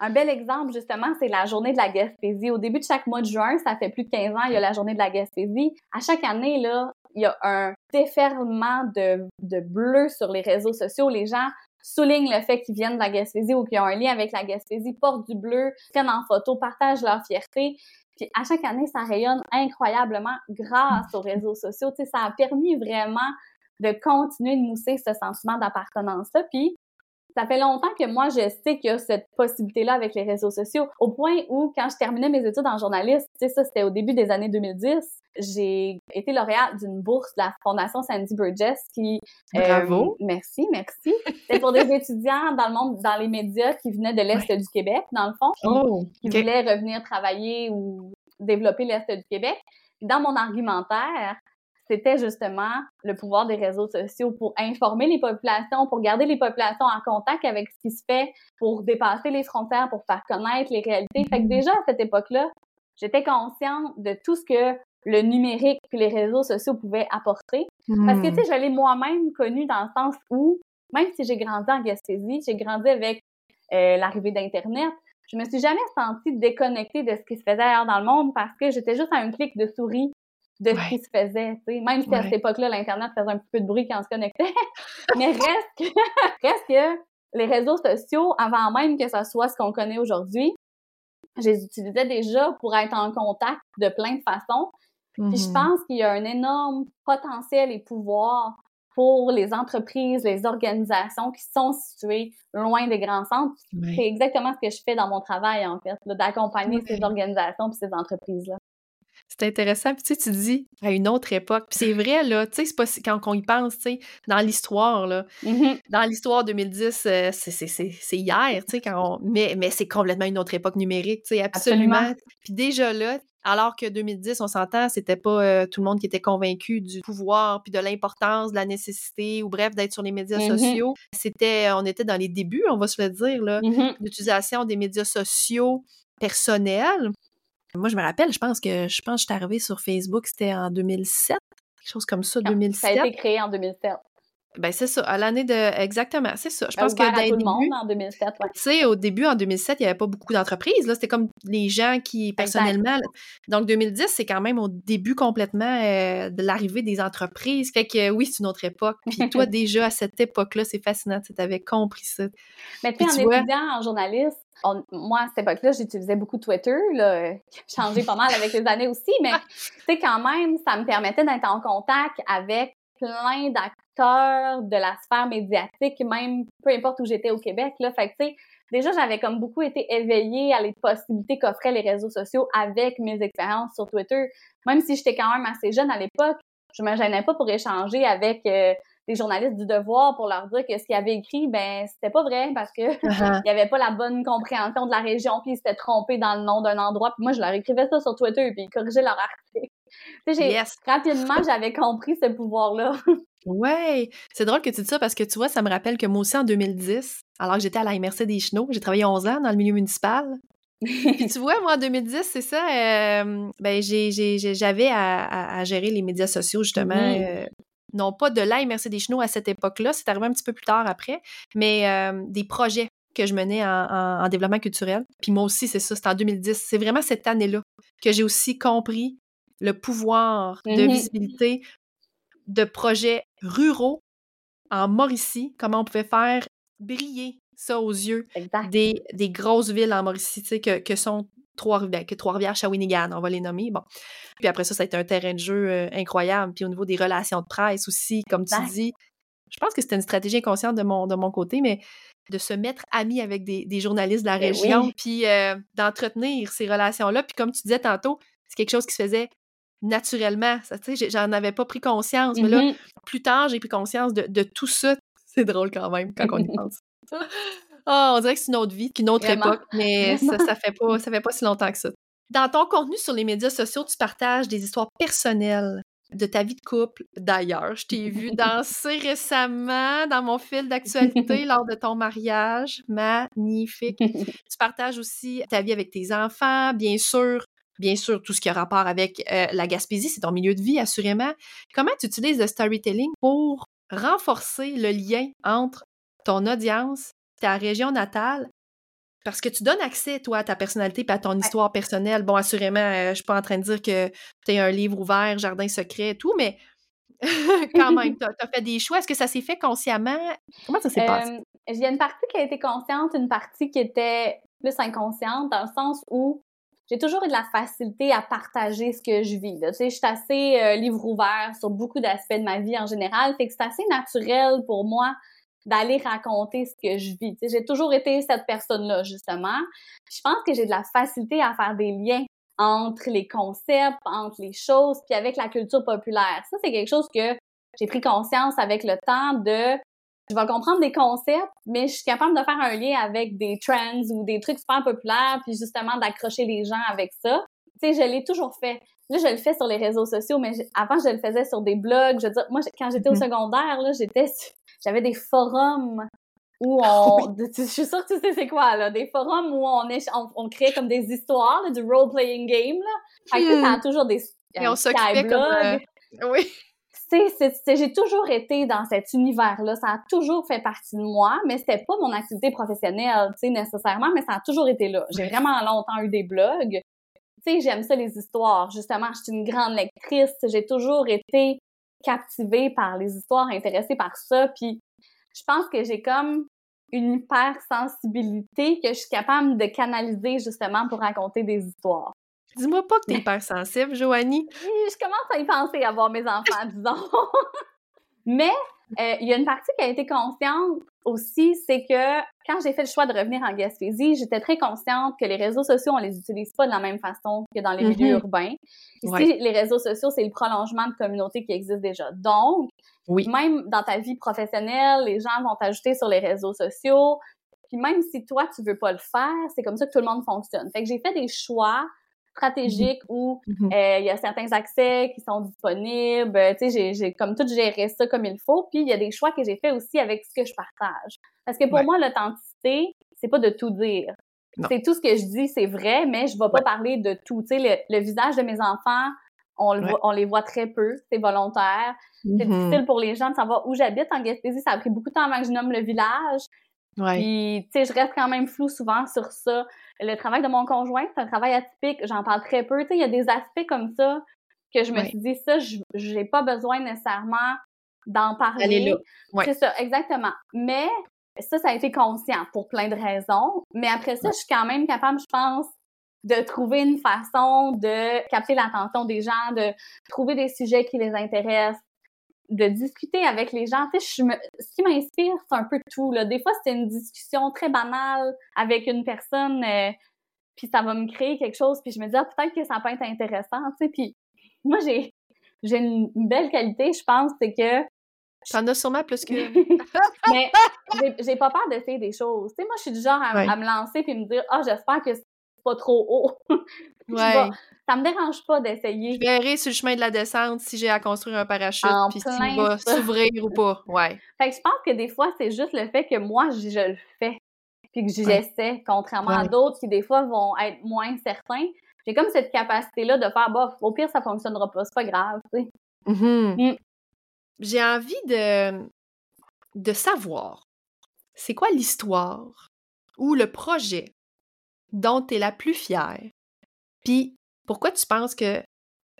un bel exemple, justement, c'est la journée de la Gaspésie. Au début de chaque mois de juin, ça fait plus de 15 ans, il y a la journée de la Gaspésie. À chaque année, là, il y a un déferlement de, de bleu sur les réseaux sociaux. Les gens soulignent le fait qu'ils viennent de la Gaspésie ou qu'ils ont un lien avec la Gaspésie, portent du bleu, prennent en photo, partagent leur fierté. Puis à chaque année, ça rayonne incroyablement grâce aux réseaux sociaux. Tu sais, ça a permis vraiment de continuer de mousser ce sentiment d'appartenance-là. Puis ça fait longtemps que moi, je sais qu'il y a cette possibilité-là avec les réseaux sociaux, au point où, quand je terminais mes études en journaliste, tu sais, ça, c'était au début des années 2010, j'ai été lauréate d'une bourse de la Fondation Sandy Burgess qui... euh, Bravo. merci, merci. C'était pour des étudiants dans le monde, dans les médias qui venaient de l'Est du Québec, dans le fond, qui, Oh, qui voulaient revenir travailler ou développer l'Est du Québec. Puis dans mon argumentaire, c'était justement le pouvoir des réseaux sociaux pour informer les populations, pour garder les populations en contact avec ce qui se fait, pour dépasser les frontières, pour faire connaître les réalités. Fait que déjà, à cette époque-là, j'étais consciente de tout ce que le numérique puis les réseaux sociaux pouvaient apporter. Parce que, tu sais, je l'ai moi-même connu dans le sens où, même si j'ai grandi en Gaspésie, j'ai grandi avec euh, l'arrivée d'Internet, je me suis jamais sentie déconnectée de ce qui se faisait ailleurs dans le monde parce que j'étais juste à un clic de souris de ce qui se faisait, tu sais. Même si à Ouais. cette époque-là, l'Internet faisait un petit peu de bruit quand on se connectait. Mais reste que, reste que les réseaux sociaux, avant même que ça soit ce qu'on connaît aujourd'hui, je les utilisais déjà pour être en contact de plein de façons. Puis je Mhm. pense qu'il y a un énorme potentiel et pouvoir pour les entreprises, les organisations qui sont situées loin des grands centres. C'est exactement ce que je fais dans mon travail, en fait, d'accompagner ces organisations et ces entreprises-là. C'est intéressant. Puis tu sais, tu dis à une autre époque. Puis c'est vrai, là, tu sais, c'est pas quand on y pense, tu sais, dans l'histoire, là, Mhm. dans l'histoire 2010, euh, c'est- hier, tu sais, quand on... Mais, mais c'est complètement une autre époque numérique, tu sais, absolument. Absolument. Puis déjà là, alors que 2010, on s'entend, c'était pas euh, tout le monde qui était convaincu du pouvoir, puis de l'importance, de la nécessité, ou bref, d'être sur les médias Mhm. sociaux. C'était, on était dans les débuts, on va se le dire, là, Mhm. l'utilisation des médias sociaux personnels. Moi, je me rappelle, je pense que je pense que je suis arrivée sur Facebook, c'était en 2007, quelque chose comme ça, Ça a 2007. été créé en 2007. Ben c'est ça, à l'année de exactement, c'est ça. Je pense que dans tout le monde en 2007, ouais. tu sais, au début, en 2007, il n'y avait pas beaucoup d'entreprises. Là, c'était comme les gens qui, personnellement. Donc, 2010, c'est quand même au début complètement euh, de l'arrivée des entreprises. Fait que oui, c'est une autre époque. Puis toi, déjà, à cette époque-là, c'est fascinant. Tu avais compris ça. Mais Puis tu en vois- étudiant en journaliste, on- moi, à cette époque-là, j'utilisais beaucoup Twitter, là, qui a changé pas mal avec les années aussi, mais tu sais, quand même, ça me permettait d'être en contact avec plein d'acteurs de la sphère médiatique, même peu importe où j'étais au Québec, là. Fait que, tu sais, déjà, j'avais comme beaucoup été éveillée à les possibilités qu'offraient les réseaux sociaux avec mes expériences sur Twitter. Même si j'étais quand même assez jeune à l'époque, je me gênais pas pour échanger avec euh, des journalistes du Devoir pour leur dire que ce qu'ils avaient écrit, ben, c'était pas vrai parce que il y avait pas la bonne compréhension de la région, puis ils s'étaient trompés dans le nom d'un endroit. Puis moi, je leur écrivais ça sur Twitter, puis ils corrigeaient leur article. Tu sais, j'ai- Yes. rapidement, j'avais compris ce pouvoir-là. Ouais. C'est drôle que tu dis ça parce que tu vois, ça me rappelle que moi aussi, en 2010, alors que j'étais à la MRC des Chenaux, j'ai travaillé 11 ans dans le milieu municipal. Puis tu vois, moi, en 2010, c'est ça, euh, ben, j'ai- j'ai- j'ai- j'avais à, à- à gérer les médias sociaux, justement. Euh, non pas de la MRC des Chenaux à cette époque-là, c'est arrivé un petit peu plus tard après, mais euh, des projets que je menais en, en- en développement culturel. Puis moi aussi, c'est ça, c'est en 2010. C'est vraiment cette année-là que j'ai aussi compris le pouvoir de Mhm. visibilité de projets ruraux en Mauricie, comment on pouvait faire briller ça aux yeux des, des grosses villes en Mauricie, que, que sont Trois-Rivières, Trois-Rivières, Shawinigan, on va les nommer. Bon. Puis après ça, ça a été un terrain de jeu euh, incroyable. Puis au niveau des relations de presse aussi, comme tu dis, je pense que c'était une stratégie inconsciente de mon, de mon côté, mais de se mettre ami avec des, journalistes de la ben région, puis euh, d'entretenir ces relations-là. Puis comme tu disais tantôt, c'est quelque chose qui se faisait naturellement. J'en avais pas pris conscience, mais là, mm-hmm. plus tard, j'ai pris conscience de, tout ça. C'est drôle quand même quand on y pense. oh, on dirait que c'est une autre vie, qu'une autre époque, mais ça, ça, fait pas, ça fait pas si longtemps que ça. Dans ton contenu sur les médias sociaux, tu partages des histoires personnelles de ta vie de couple. D'ailleurs, je t'ai vu danser récemment dans mon fil d'actualité lors de ton mariage. Magnifique. tu partages aussi ta vie avec tes enfants, bien sûr. Bien sûr, tout ce qui a rapport avec euh, la Gaspésie, c'est ton milieu de vie, assurément. Comment tu utilises le storytelling pour renforcer le lien entre ton audience, ta région natale parce que tu donnes accès, toi, à ta personnalité et à ton histoire personnelle. Bon, assurément, euh, je suis pas en train de dire que tu es un livre ouvert, jardin secret, tout, mais quand même, tu as, fait des choix. Est-ce que ça s'est fait consciemment? Comment ça s'est passé? Il y a une partie qui a été consciente, une partie qui était plus inconsciente, dans le sens où j'ai toujours eu de la facilité à partager ce que je vis. Tu sais, je suis assez euh, livre ouvert sur beaucoup d'aspects de ma vie en général, fait que c'est assez naturel pour moi d'aller raconter ce que je vis. J'ai toujours été cette personne-là, justement. Je pense que j'ai de la facilité à faire des liens entre les concepts, entre les choses, puis avec la culture populaire. Ça, c'est quelque chose que j'ai pris conscience avec le temps de je vais comprendre des concepts, mais je suis capable de faire un lien avec des trends ou des trucs super populaires, puis justement d'accrocher les gens avec ça. Tu sais, je l'ai toujours fait. Là, je le fais sur les réseaux sociaux, mais avant, je le faisais sur des blogs. Je veux dire, moi, quand j'étais au mm-hmm. secondaire, là, j'étais j'avais des forums où ah on. je suis sûre que tu sais c'est quoi, là. Des forums où on, est, on, crée comme des histoires, du role-playing game, là. Fait que ça a toujours des. Et on s'occupait comme. Euh, oui. j'ai toujours été dans cet univers-là. Ça a toujours fait partie de moi, mais c'était pas mon activité professionnelle, tu sais, nécessairement, mais ça a toujours été là. J'ai vraiment longtemps eu des blogs. Tu sais, j'aime ça, les histoires. Justement, je suis une grande lectrice. J'ai toujours été captivée par les histoires, intéressée par ça. Puis je pense que j'ai comme une hypersensibilité que je suis capable de canaliser justement pour raconter des histoires. Dis-moi pas que t'es hypersensible, Joanie. Je commence à y penser à voir mes enfants, disons. Mais euh, il y a une partie qui a été consciente aussi, c'est que quand j'ai fait le choix de revenir en Gaspésie, j'étais très consciente que les réseaux sociaux, on les utilise pas de la même façon que dans les mm-hmm. milieux urbains. Ici, les réseaux sociaux, c'est le prolongement de communautés qui existent déjà. Donc, même dans ta vie professionnelle, les gens vont t'ajouter sur les réseaux sociaux. Puis même si toi, tu veux pas le faire, c'est comme ça que tout le monde fonctionne. Fait que j'ai fait des choix stratégiques où mm-hmm. Euh, il y a certains accès qui sont disponibles. Tu sais, j'ai comme tout géré ça comme il faut. Puis il y a des choix que j'ai fait aussi avec ce que je partage. Parce que pour moi, l'authenticité, c'est pas de tout dire. C'est tout ce que je dis, c'est vrai, mais je vais pas parler de tout. Tu sais, le, visage de mes enfants, on, le on les voit très peu, c'est volontaire. C'est mm-hmm. difficile pour les gens de savoir où j'habite en Gaspésie. Ça a pris beaucoup de temps avant que je nomme le village. Puis, tu sais, je reste quand même flou souvent sur ça. Le travail de mon conjoint, c'est un travail atypique. J'en parle très peu. Tu sais, il y a des aspects comme ça que je me suis dit, ça, j'ai pas besoin nécessairement d'en parler. C'est ça, exactement. Mais ça, ça a été conscient pour plein de raisons. Mais après ça, je suis quand même capable, je pense, de trouver une façon de capter l'attention des gens, de trouver des sujets qui les intéressent, de discuter avec les gens. Tu sais, ce qui m'inspire, c'est un peu tout. Là. Des fois, c'est une discussion très banale avec une personne, euh, puis ça va me créer quelque chose, puis je me dis, ah, peut-être que ça peut être intéressant. Tu sais, puis moi, j'ai, j'ai une belle qualité, je pense, c'est que T'en as sûrement plus que. mais j'ai pas peur d'essayer des choses. Tu sais, moi, je suis du genre à, me lancer puis me dire, ah, j'espère que c'est pas trop haut. ouais ça me dérange pas d'essayer. Je verrai sur le chemin de la descente si j'ai à construire un parachute, puis s'il va s'ouvrir ou pas. Ouais. Fait que je pense que des fois, c'est juste le fait que moi, je, le fais, puis que j'essaie, contrairement à d'autres qui, des fois, vont être moins certains. J'ai comme cette capacité-là de faire, bah, au pire, ça fonctionnera pas, c'est pas grave, tu sais. Mm-hmm. Mm. J'ai envie de, de savoir, c'est quoi l'histoire ou le projet dont tu es la plus fière? Puis pourquoi tu penses que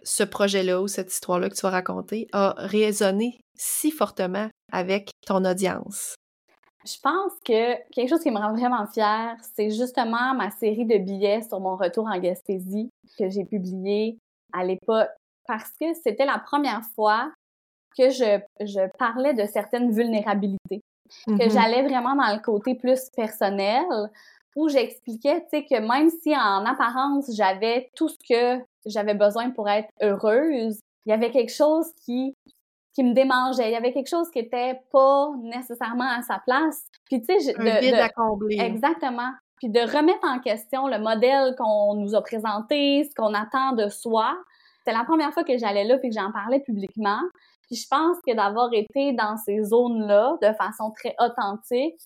ce projet-là ou cette histoire-là que tu vas raconter a résonné si fortement avec ton audience? Je pense que quelque chose qui me rend vraiment fière, c'est justement ma série de billets sur mon retour en Gaspésie que j'ai publié à l'époque parce que c'était la première fois que je, je parlais de certaines vulnérabilités, que Mhm. j'allais vraiment dans le côté plus personnel, où j'expliquais, tu sais, que même si en apparence j'avais tout ce que j'avais besoin pour être heureuse, il y avait quelque chose qui qui me démangeait, il y avait quelque chose qui était pas nécessairement à sa place. Puis tu sais, Un de- vide de- à combler. Exactement. Puis de remettre en question le modèle qu'on nous a présenté, ce qu'on attend de soi. C'était la première fois que j'allais là puis que j'en parlais publiquement. Puis je pense que d'avoir été dans ces zones-là de façon très authentique,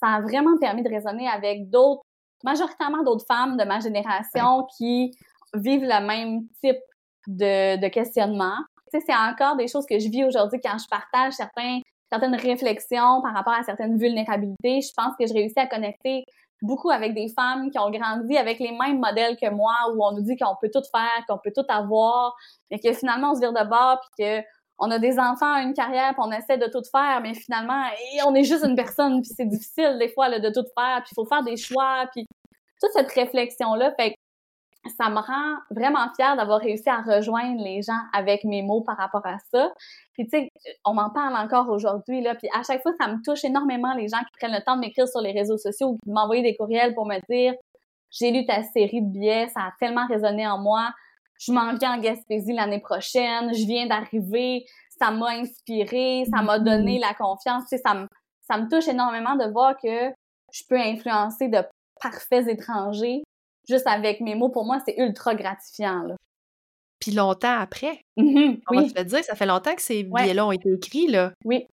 ça a vraiment permis de raisonner avec d'autres, majoritairement d'autres femmes de ma génération qui vivent le même type de, de questionnement. Tu sais, c'est encore des choses que je vis aujourd'hui quand je partage certains, certaines réflexions par rapport à certaines vulnérabilités. Je pense que je réussis à connecter beaucoup avec des femmes qui ont grandi avec les mêmes modèles que moi, où on nous dit qu'on peut tout faire, qu'on peut tout avoir, mais que finalement on se vire de bord, puis que on a des enfants, une carrière, puis on essaie de tout faire, mais finalement, et on est juste une personne, puis c'est difficile des fois de tout faire, puis il faut faire des choix, puis toute cette réflexion-là, fait que ça me rend vraiment fière d'avoir réussi à rejoindre les gens avec mes mots par rapport à ça. Puis tu sais, on m'en parle encore aujourd'hui là, puis à chaque fois ça me touche énormément les gens qui prennent le temps de m'écrire sur les réseaux sociaux ou de m'envoyer des courriels pour me dire j'ai lu ta série de billets, ça a tellement résonné en moi. Je m'en viens en Gaspésie l'année prochaine, je viens d'arriver, ça m'a inspiré, ça m'a donné la confiance, tu sais, ça me ça me touche énormément de voir que je peux influencer de parfaits étrangers juste avec mes mots. Pour moi, c'est ultra gratifiant. Là. Puis longtemps après. Mhm, On va se le dire, ça fait longtemps que ces Ouais. billets-là ont été écrits, là. oui,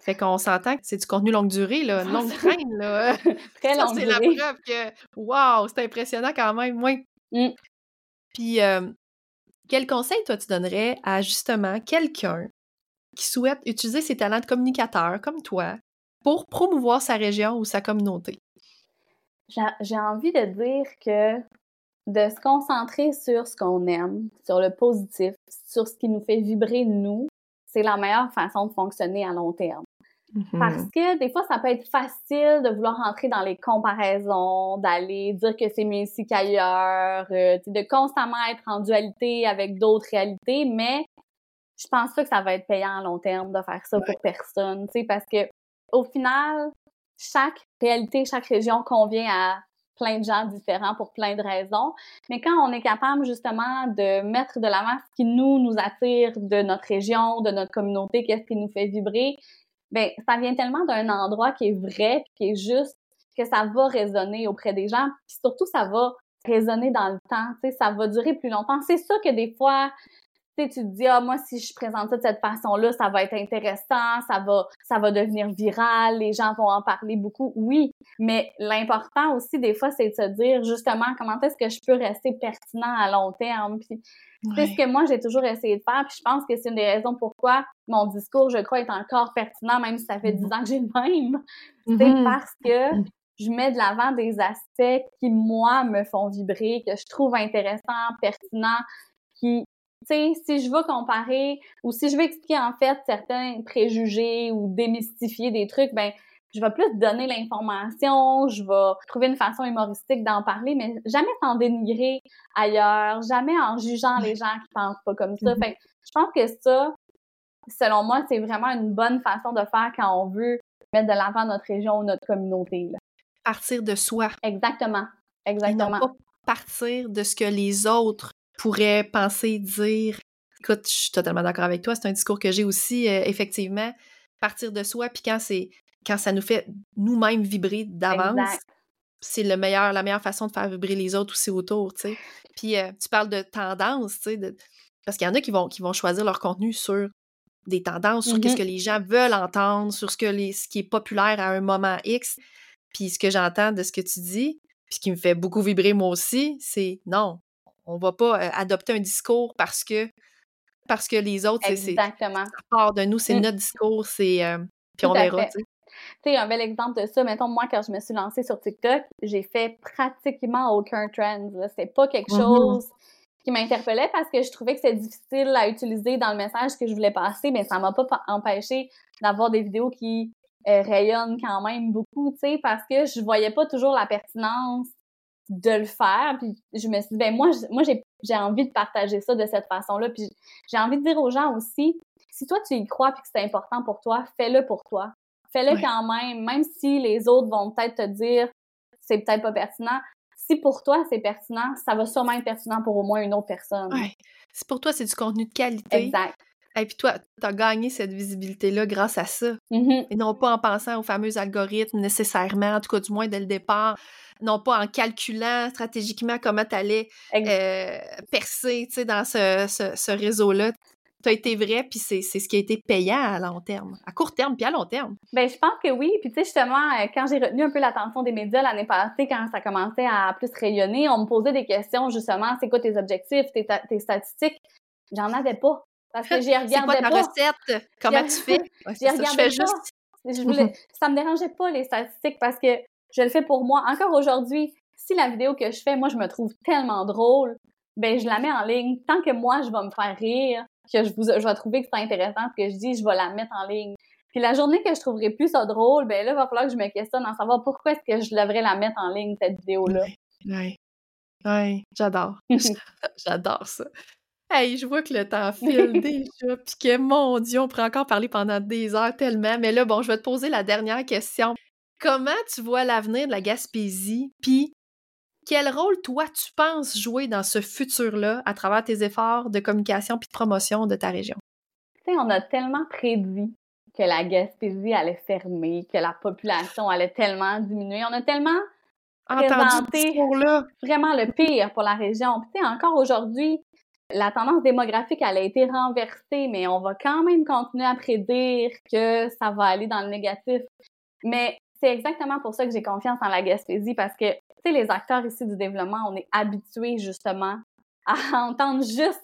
Fait qu'on s'entend que c'est du contenu longue durée, là, une longue traîne, là. très Ça, longue c'est la preuve que, wow, c'est impressionnant quand même, oui. Mm. Puis, euh, quel conseil, toi, tu donnerais à, justement, quelqu'un qui souhaite utiliser ses talents de communicateur, comme toi, pour promouvoir sa région ou sa communauté? J'ai envie de dire que de se concentrer sur ce qu'on aime, sur le positif, sur ce qui nous fait vibrer nous, c'est la meilleure façon de fonctionner à long terme. Parce que des fois, ça peut être facile de vouloir rentrer dans les comparaisons, d'aller dire que c'est mieux ici qu'ailleurs, euh, de constamment être en dualité avec d'autres réalités, mais je pense pas que ça va être payant à long terme de faire ça pour personne, tu sais, parce que au final, chaque réalité, chaque région convient à plein de gens différents pour plein de raisons. Mais quand on est capable justement de mettre de l'avant ce qui nous, nous attire de notre région, de notre communauté, qu'est-ce qui nous fait vibrer, ben ça vient tellement d'un endroit qui est vrai, qui est juste, que ça va résonner auprès des gens, puis surtout ça va résonner dans le temps, tu sais, ça va durer plus longtemps. C'est ça que des fois, tu te dis ah moi si je présente ça de cette façon-là, ça va être intéressant, ça va ça va devenir viral, les gens vont en parler beaucoup. Oui, mais l'important aussi des fois c'est de se dire justement comment est-ce que je peux rester pertinent à long terme? Puis c'est ce que moi, j'ai toujours essayé de faire, puis je pense que c'est une des raisons pourquoi mon discours, je crois, est encore pertinent, même si ça fait dix ans que j'ai le même. C'est Mhm. parce que je mets de l'avant des aspects qui, moi, me font vibrer, que je trouve intéressants, pertinents, qui, sais, si je veux comparer ou si je veux expliquer, en fait, certains préjugés ou démystifier des trucs, ben je vais plus donner l'information, je vais trouver une façon humoristique d'en parler, mais jamais sans dénigrer ailleurs, jamais en jugeant les gens qui pensent pas comme ça. Mhm. Fait que je pense que ça, selon moi, c'est vraiment une bonne façon de faire quand on veut mettre de l'avant notre région ou notre communauté. là. Partir de soi. Exactement. Et Exactement. non pas partir de ce que les autres pourraient penser, dire. Écoute, je suis totalement d'accord avec toi. C'est un discours que j'ai aussi, euh, effectivement. Partir de soi, puis quand c'est quand ça nous fait nous-mêmes vibrer d'avance, c'est le meilleur, la meilleure façon de faire vibrer les autres aussi autour, tu sais. Puis euh, tu parles de tendance, tu sais, de- parce qu'il y en a qui vont, qui vont choisir leur contenu sur des tendances, sur qu'est-ce que les gens veulent entendre, sur ce, que les, ce qui est populaire à un moment X. Puis ce que j'entends de ce que tu dis, puis ce qui me fait beaucoup vibrer moi aussi, c'est non, on va pas adopter un discours parce que parce que les autres, c'est part de nous, c'est Mm. notre discours, c'est euh, puis on verra, tu sais. Un bel exemple de ça, mettons, moi, quand je me suis lancée sur TikTok, j'ai fait pratiquement aucun trend. C'était pas quelque Mhm. chose qui m'interpellait parce que je trouvais que c'était difficile à utiliser dans le message que je voulais passer, mais ça m'a pas pa- empêché d'avoir des vidéos qui euh, rayonne quand même beaucoup, tu sais, parce que je voyais pas toujours la pertinence de le faire. Puis je me suis dit, ben moi, moi j'ai envie de partager ça de cette façon-là. Puis j'ai envie de dire aux gens aussi, si toi tu y crois puis que c'est important pour toi, fais-le pour toi. Fais-le quand même, même si les autres vont peut-être te dire c'est peut-être pas pertinent. Si pour toi c'est pertinent, ça va sûrement être pertinent pour au moins une autre personne. Si pour toi c'est du contenu de qualité. Exact. Et puis toi, tu as gagné cette visibilité-là grâce à ça. Mm-hmm. Et non pas en pensant aux fameux algorithmes nécessairement, en tout cas du moins dès le départ, non pas en calculant stratégiquement comment tu allais euh, percer dans ce, ce, ce réseau-là tu as été vrai, puis c'est ce qui a été payant à long terme, à court terme, puis à long terme. Ben je pense que oui. Puis tu sais, justement, euh, quand j'ai retenu un peu l'attention des médias l'année passée, quand ça commençait à plus rayonner, on me posait des questions, justement, c'est quoi tes objectifs, tes, tes statistiques? J'en avais pas. Parce que j'ai regardé C'est quoi ta recette? Comment tu fais? regardé ça, Je voulais... ça me dérangeait pas, les statistiques, parce que je le fais pour moi. Encore aujourd'hui, si la vidéo que je fais, moi, je me trouve tellement drôle, ben je la mets en ligne. Tant que moi, je vais me faire rire, que je, vous, je vais trouver que c'est intéressant, ce que je dis, je vais la mettre en ligne. Puis la journée que je trouverai plus ça drôle, ben là, il va falloir que je me questionne en savoir pourquoi est-ce que je devrais la mettre en ligne, cette vidéo-là. Oui, oui, j'adore. j'adore ça. Hey, je vois que le temps file déjà, puis que, mon Dieu, on pourrait encore parler pendant des heures tellement. Mais là, bon, je vais te poser la dernière question. Comment tu vois l'avenir de la Gaspésie, puis quel rôle, toi, tu penses jouer dans ce futur-là à travers tes efforts de communication puis de promotion de ta région? Tu sais, on a tellement prédit que la Gaspésie allait fermer, que la population allait tellement diminuer. On a tellement présenté vraiment le pire pour la région. tu sais, encore aujourd'hui, la tendance démographique, elle a été renversée, mais on va quand même continuer à prédire que ça va aller dans le négatif. Mais c'est exactement pour ça que j'ai confiance en la Gaspésie parce que, tu sais, les acteurs ici du développement, on est habitués justement à entendre juste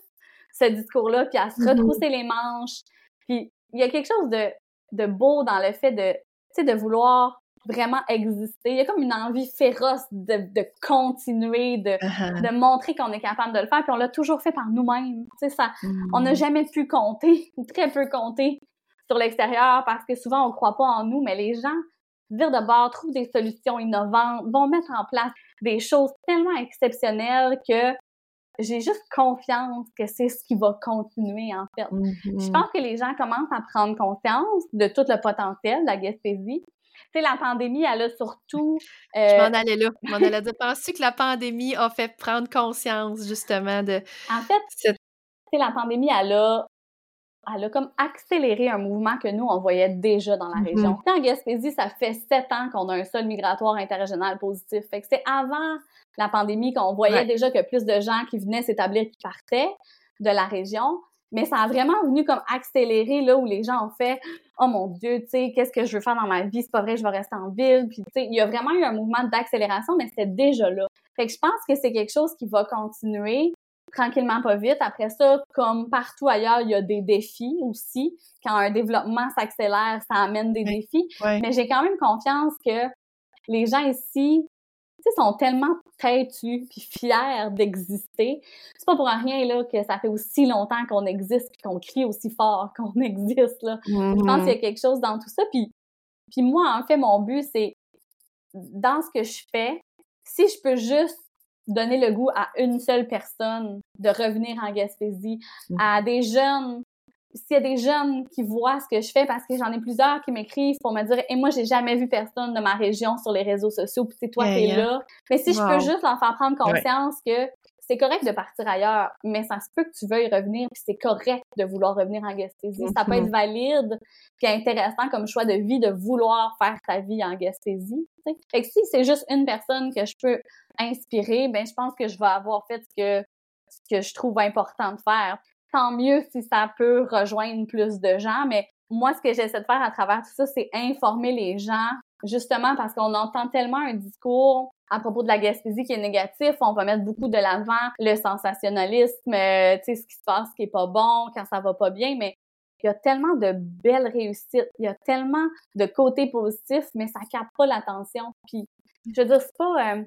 ce discours-là, puis à se mm-hmm. retrousser les manches. Puis il y a quelque chose de, de beau dans le fait de, tu sais, de vouloir vraiment exister. Il y a comme une envie féroce de, de continuer, de, uh-huh. de montrer qu'on est capable de le faire. Puis on l'a toujours fait par nous-mêmes. Ça, on n'a mm. jamais pu compter, ou très peu compter sur l'extérieur parce que souvent on croit pas en nous, mais les gens dire de bord, trouvent des solutions innovantes, vont mettre en place des choses tellement exceptionnelles que j'ai juste confiance que c'est ce qui va continuer, en fait. Je mm-hmm. pense que les gens commencent à prendre conscience de tout le potentiel de la Gaspésie. Sais, la pandémie, elle a surtout... Euh... Je m'en allais là. Je m'en allais dire, penses-tu que la pandémie a fait prendre conscience, justement, de... En fait, cette... la pandémie, elle a elle a comme accéléré un mouvement que nous, on voyait déjà dans la mm-hmm. région. En Gaspésie, ça fait sept ans qu'on a un sol migratoire interrégional positif. Fait que c'est avant la pandémie qu'on voyait déjà que plus de gens qui venaient s'établir qui partaient de la région. Mais ça a vraiment venu comme accélérer là où les gens ont fait Oh mon Dieu, tu sais, qu'est-ce que je veux faire dans ma vie? C'est pas vrai, je vais rester en ville. Puis, tu sais, il y a vraiment eu un mouvement d'accélération, mais c'était déjà là. Fait que je pense que c'est quelque chose qui va continuer tranquillement pas vite. Après ça, comme partout ailleurs, il y a des défis aussi. Quand un développement s'accélère, ça amène des défis. Mais j'ai quand même confiance que les gens ici sont tellement têtus puis fiers d'exister. C'est pas pour rien là que ça fait aussi longtemps qu'on existe puis qu'on crie aussi fort qu'on existe là. Je pense mm-hmm. qu'il y a quelque chose dans tout ça puis puis moi en fait mon but c'est dans ce que je fais, si je peux juste donner le goût à une seule personne de revenir en Gaspésie, mm. à des jeunes. S'il y a des jeunes qui voient ce que je fais, parce que j'en ai plusieurs qui m'écrivent pour me dire Et moi, j'ai jamais vu personne de ma région sur les réseaux sociaux, puis c'est toi, qui es hein. là. Mais si je peux juste leur faire prendre conscience que c'est correct de partir ailleurs, mais ça se peut que tu veuilles revenir, puis c'est correct de vouloir revenir en Gaspésie. Ça peut être mm-hmm. valide, puis intéressant comme choix de vie de vouloir faire ta vie en Gaspésie. Fait que si c'est juste une personne que je peux inspirer, ben je pense que je vais avoir fait ce que, ce que je trouve important de faire. Tant mieux si ça peut rejoindre plus de gens, mais moi, ce que j'essaie de faire à travers tout ça, c'est informer les gens, justement parce qu'on entend tellement un discours à propos de la Gaspésie qui est négatif, on va mettre beaucoup de l'avant le sensationnalisme, euh, tu sais, ce qui se passe qui est pas bon, quand ça va pas bien, mais il y a tellement de belles réussites, il y a tellement de côtés positifs, mais ça capte pas l'attention. Puis, je veux dire, c'est pas, euh,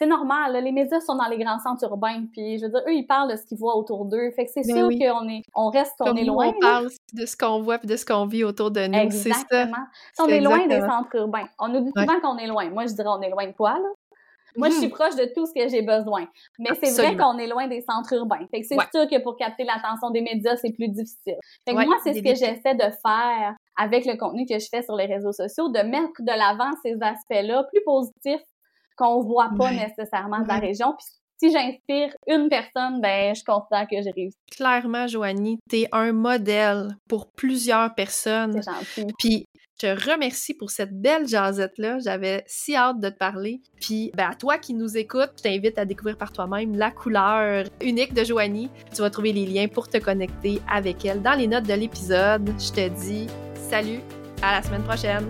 c'est normal, les médias sont dans les grands centres urbains, puis je veux dire, eux, ils parlent de ce qu'ils voient autour d'eux. Fait que c'est Ben sûr oui. qu'on est, on reste, on Comme est loin. on parle de ce qu'on voit et de ce qu'on vit autour de nous. C'est ça. Exactement. On est loin des centres urbains. On nous dit Ouais. souvent qu'on est loin. Moi, je dirais on est loin de quoi, là? Moi, je suis Mhm. proche de tout ce que j'ai besoin. Mais c'est vrai qu'on est loin des centres urbains. Fait que c'est Ouais. sûr que pour capter l'attention des médias, c'est plus difficile. Fait que Ouais, moi, c'est ce que j'essaie de faire avec le contenu que je fais sur les réseaux sociaux, de mettre de l'avant ces aspects-là plus positifs qu'on voit pas Ouais. nécessairement de la région. Puis si j'inspire une personne, ben, je considère que j'ai réussi. Clairement, Joanie, t'es un modèle pour plusieurs personnes. C'est gentil. Puis je te remercie pour cette belle jasette-là. J'avais si hâte de te parler. Puis ben, à toi qui nous écoutes, je t'invite à découvrir par toi-même la couleur unique de Joanie. Tu vas trouver les liens pour te connecter avec elle dans les notes de l'épisode. Je te dis salut, à la semaine prochaine.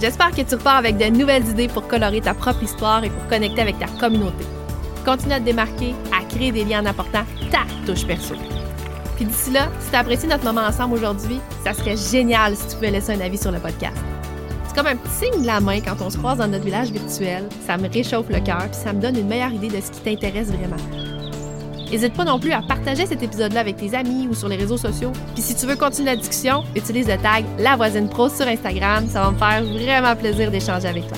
J'espère que tu repars avec de nouvelles idées pour colorer ta propre histoire et pour connecter avec ta communauté. Continue à te démarquer, à créer des liens en apportant ta touche perso. Puis d'ici là, si tu as apprécié notre moment ensemble aujourd'hui, ça serait génial si tu pouvais laisser un avis sur le podcast. C'est comme un petit signe de la main quand on se croise dans notre village virtuel. Ça me réchauffe le cœur puis ça me donne une meilleure idée de ce qui t'intéresse vraiment. N'hésite pas non plus à partager cet épisode-là avec tes amis ou sur les réseaux sociaux. Puis si tu veux continuer la discussion, utilise le tag La Voisine Pro sur Instagram. Ça va me faire vraiment plaisir d'échanger avec toi.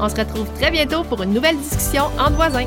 On se retrouve très bientôt pour une nouvelle discussion entre voisins.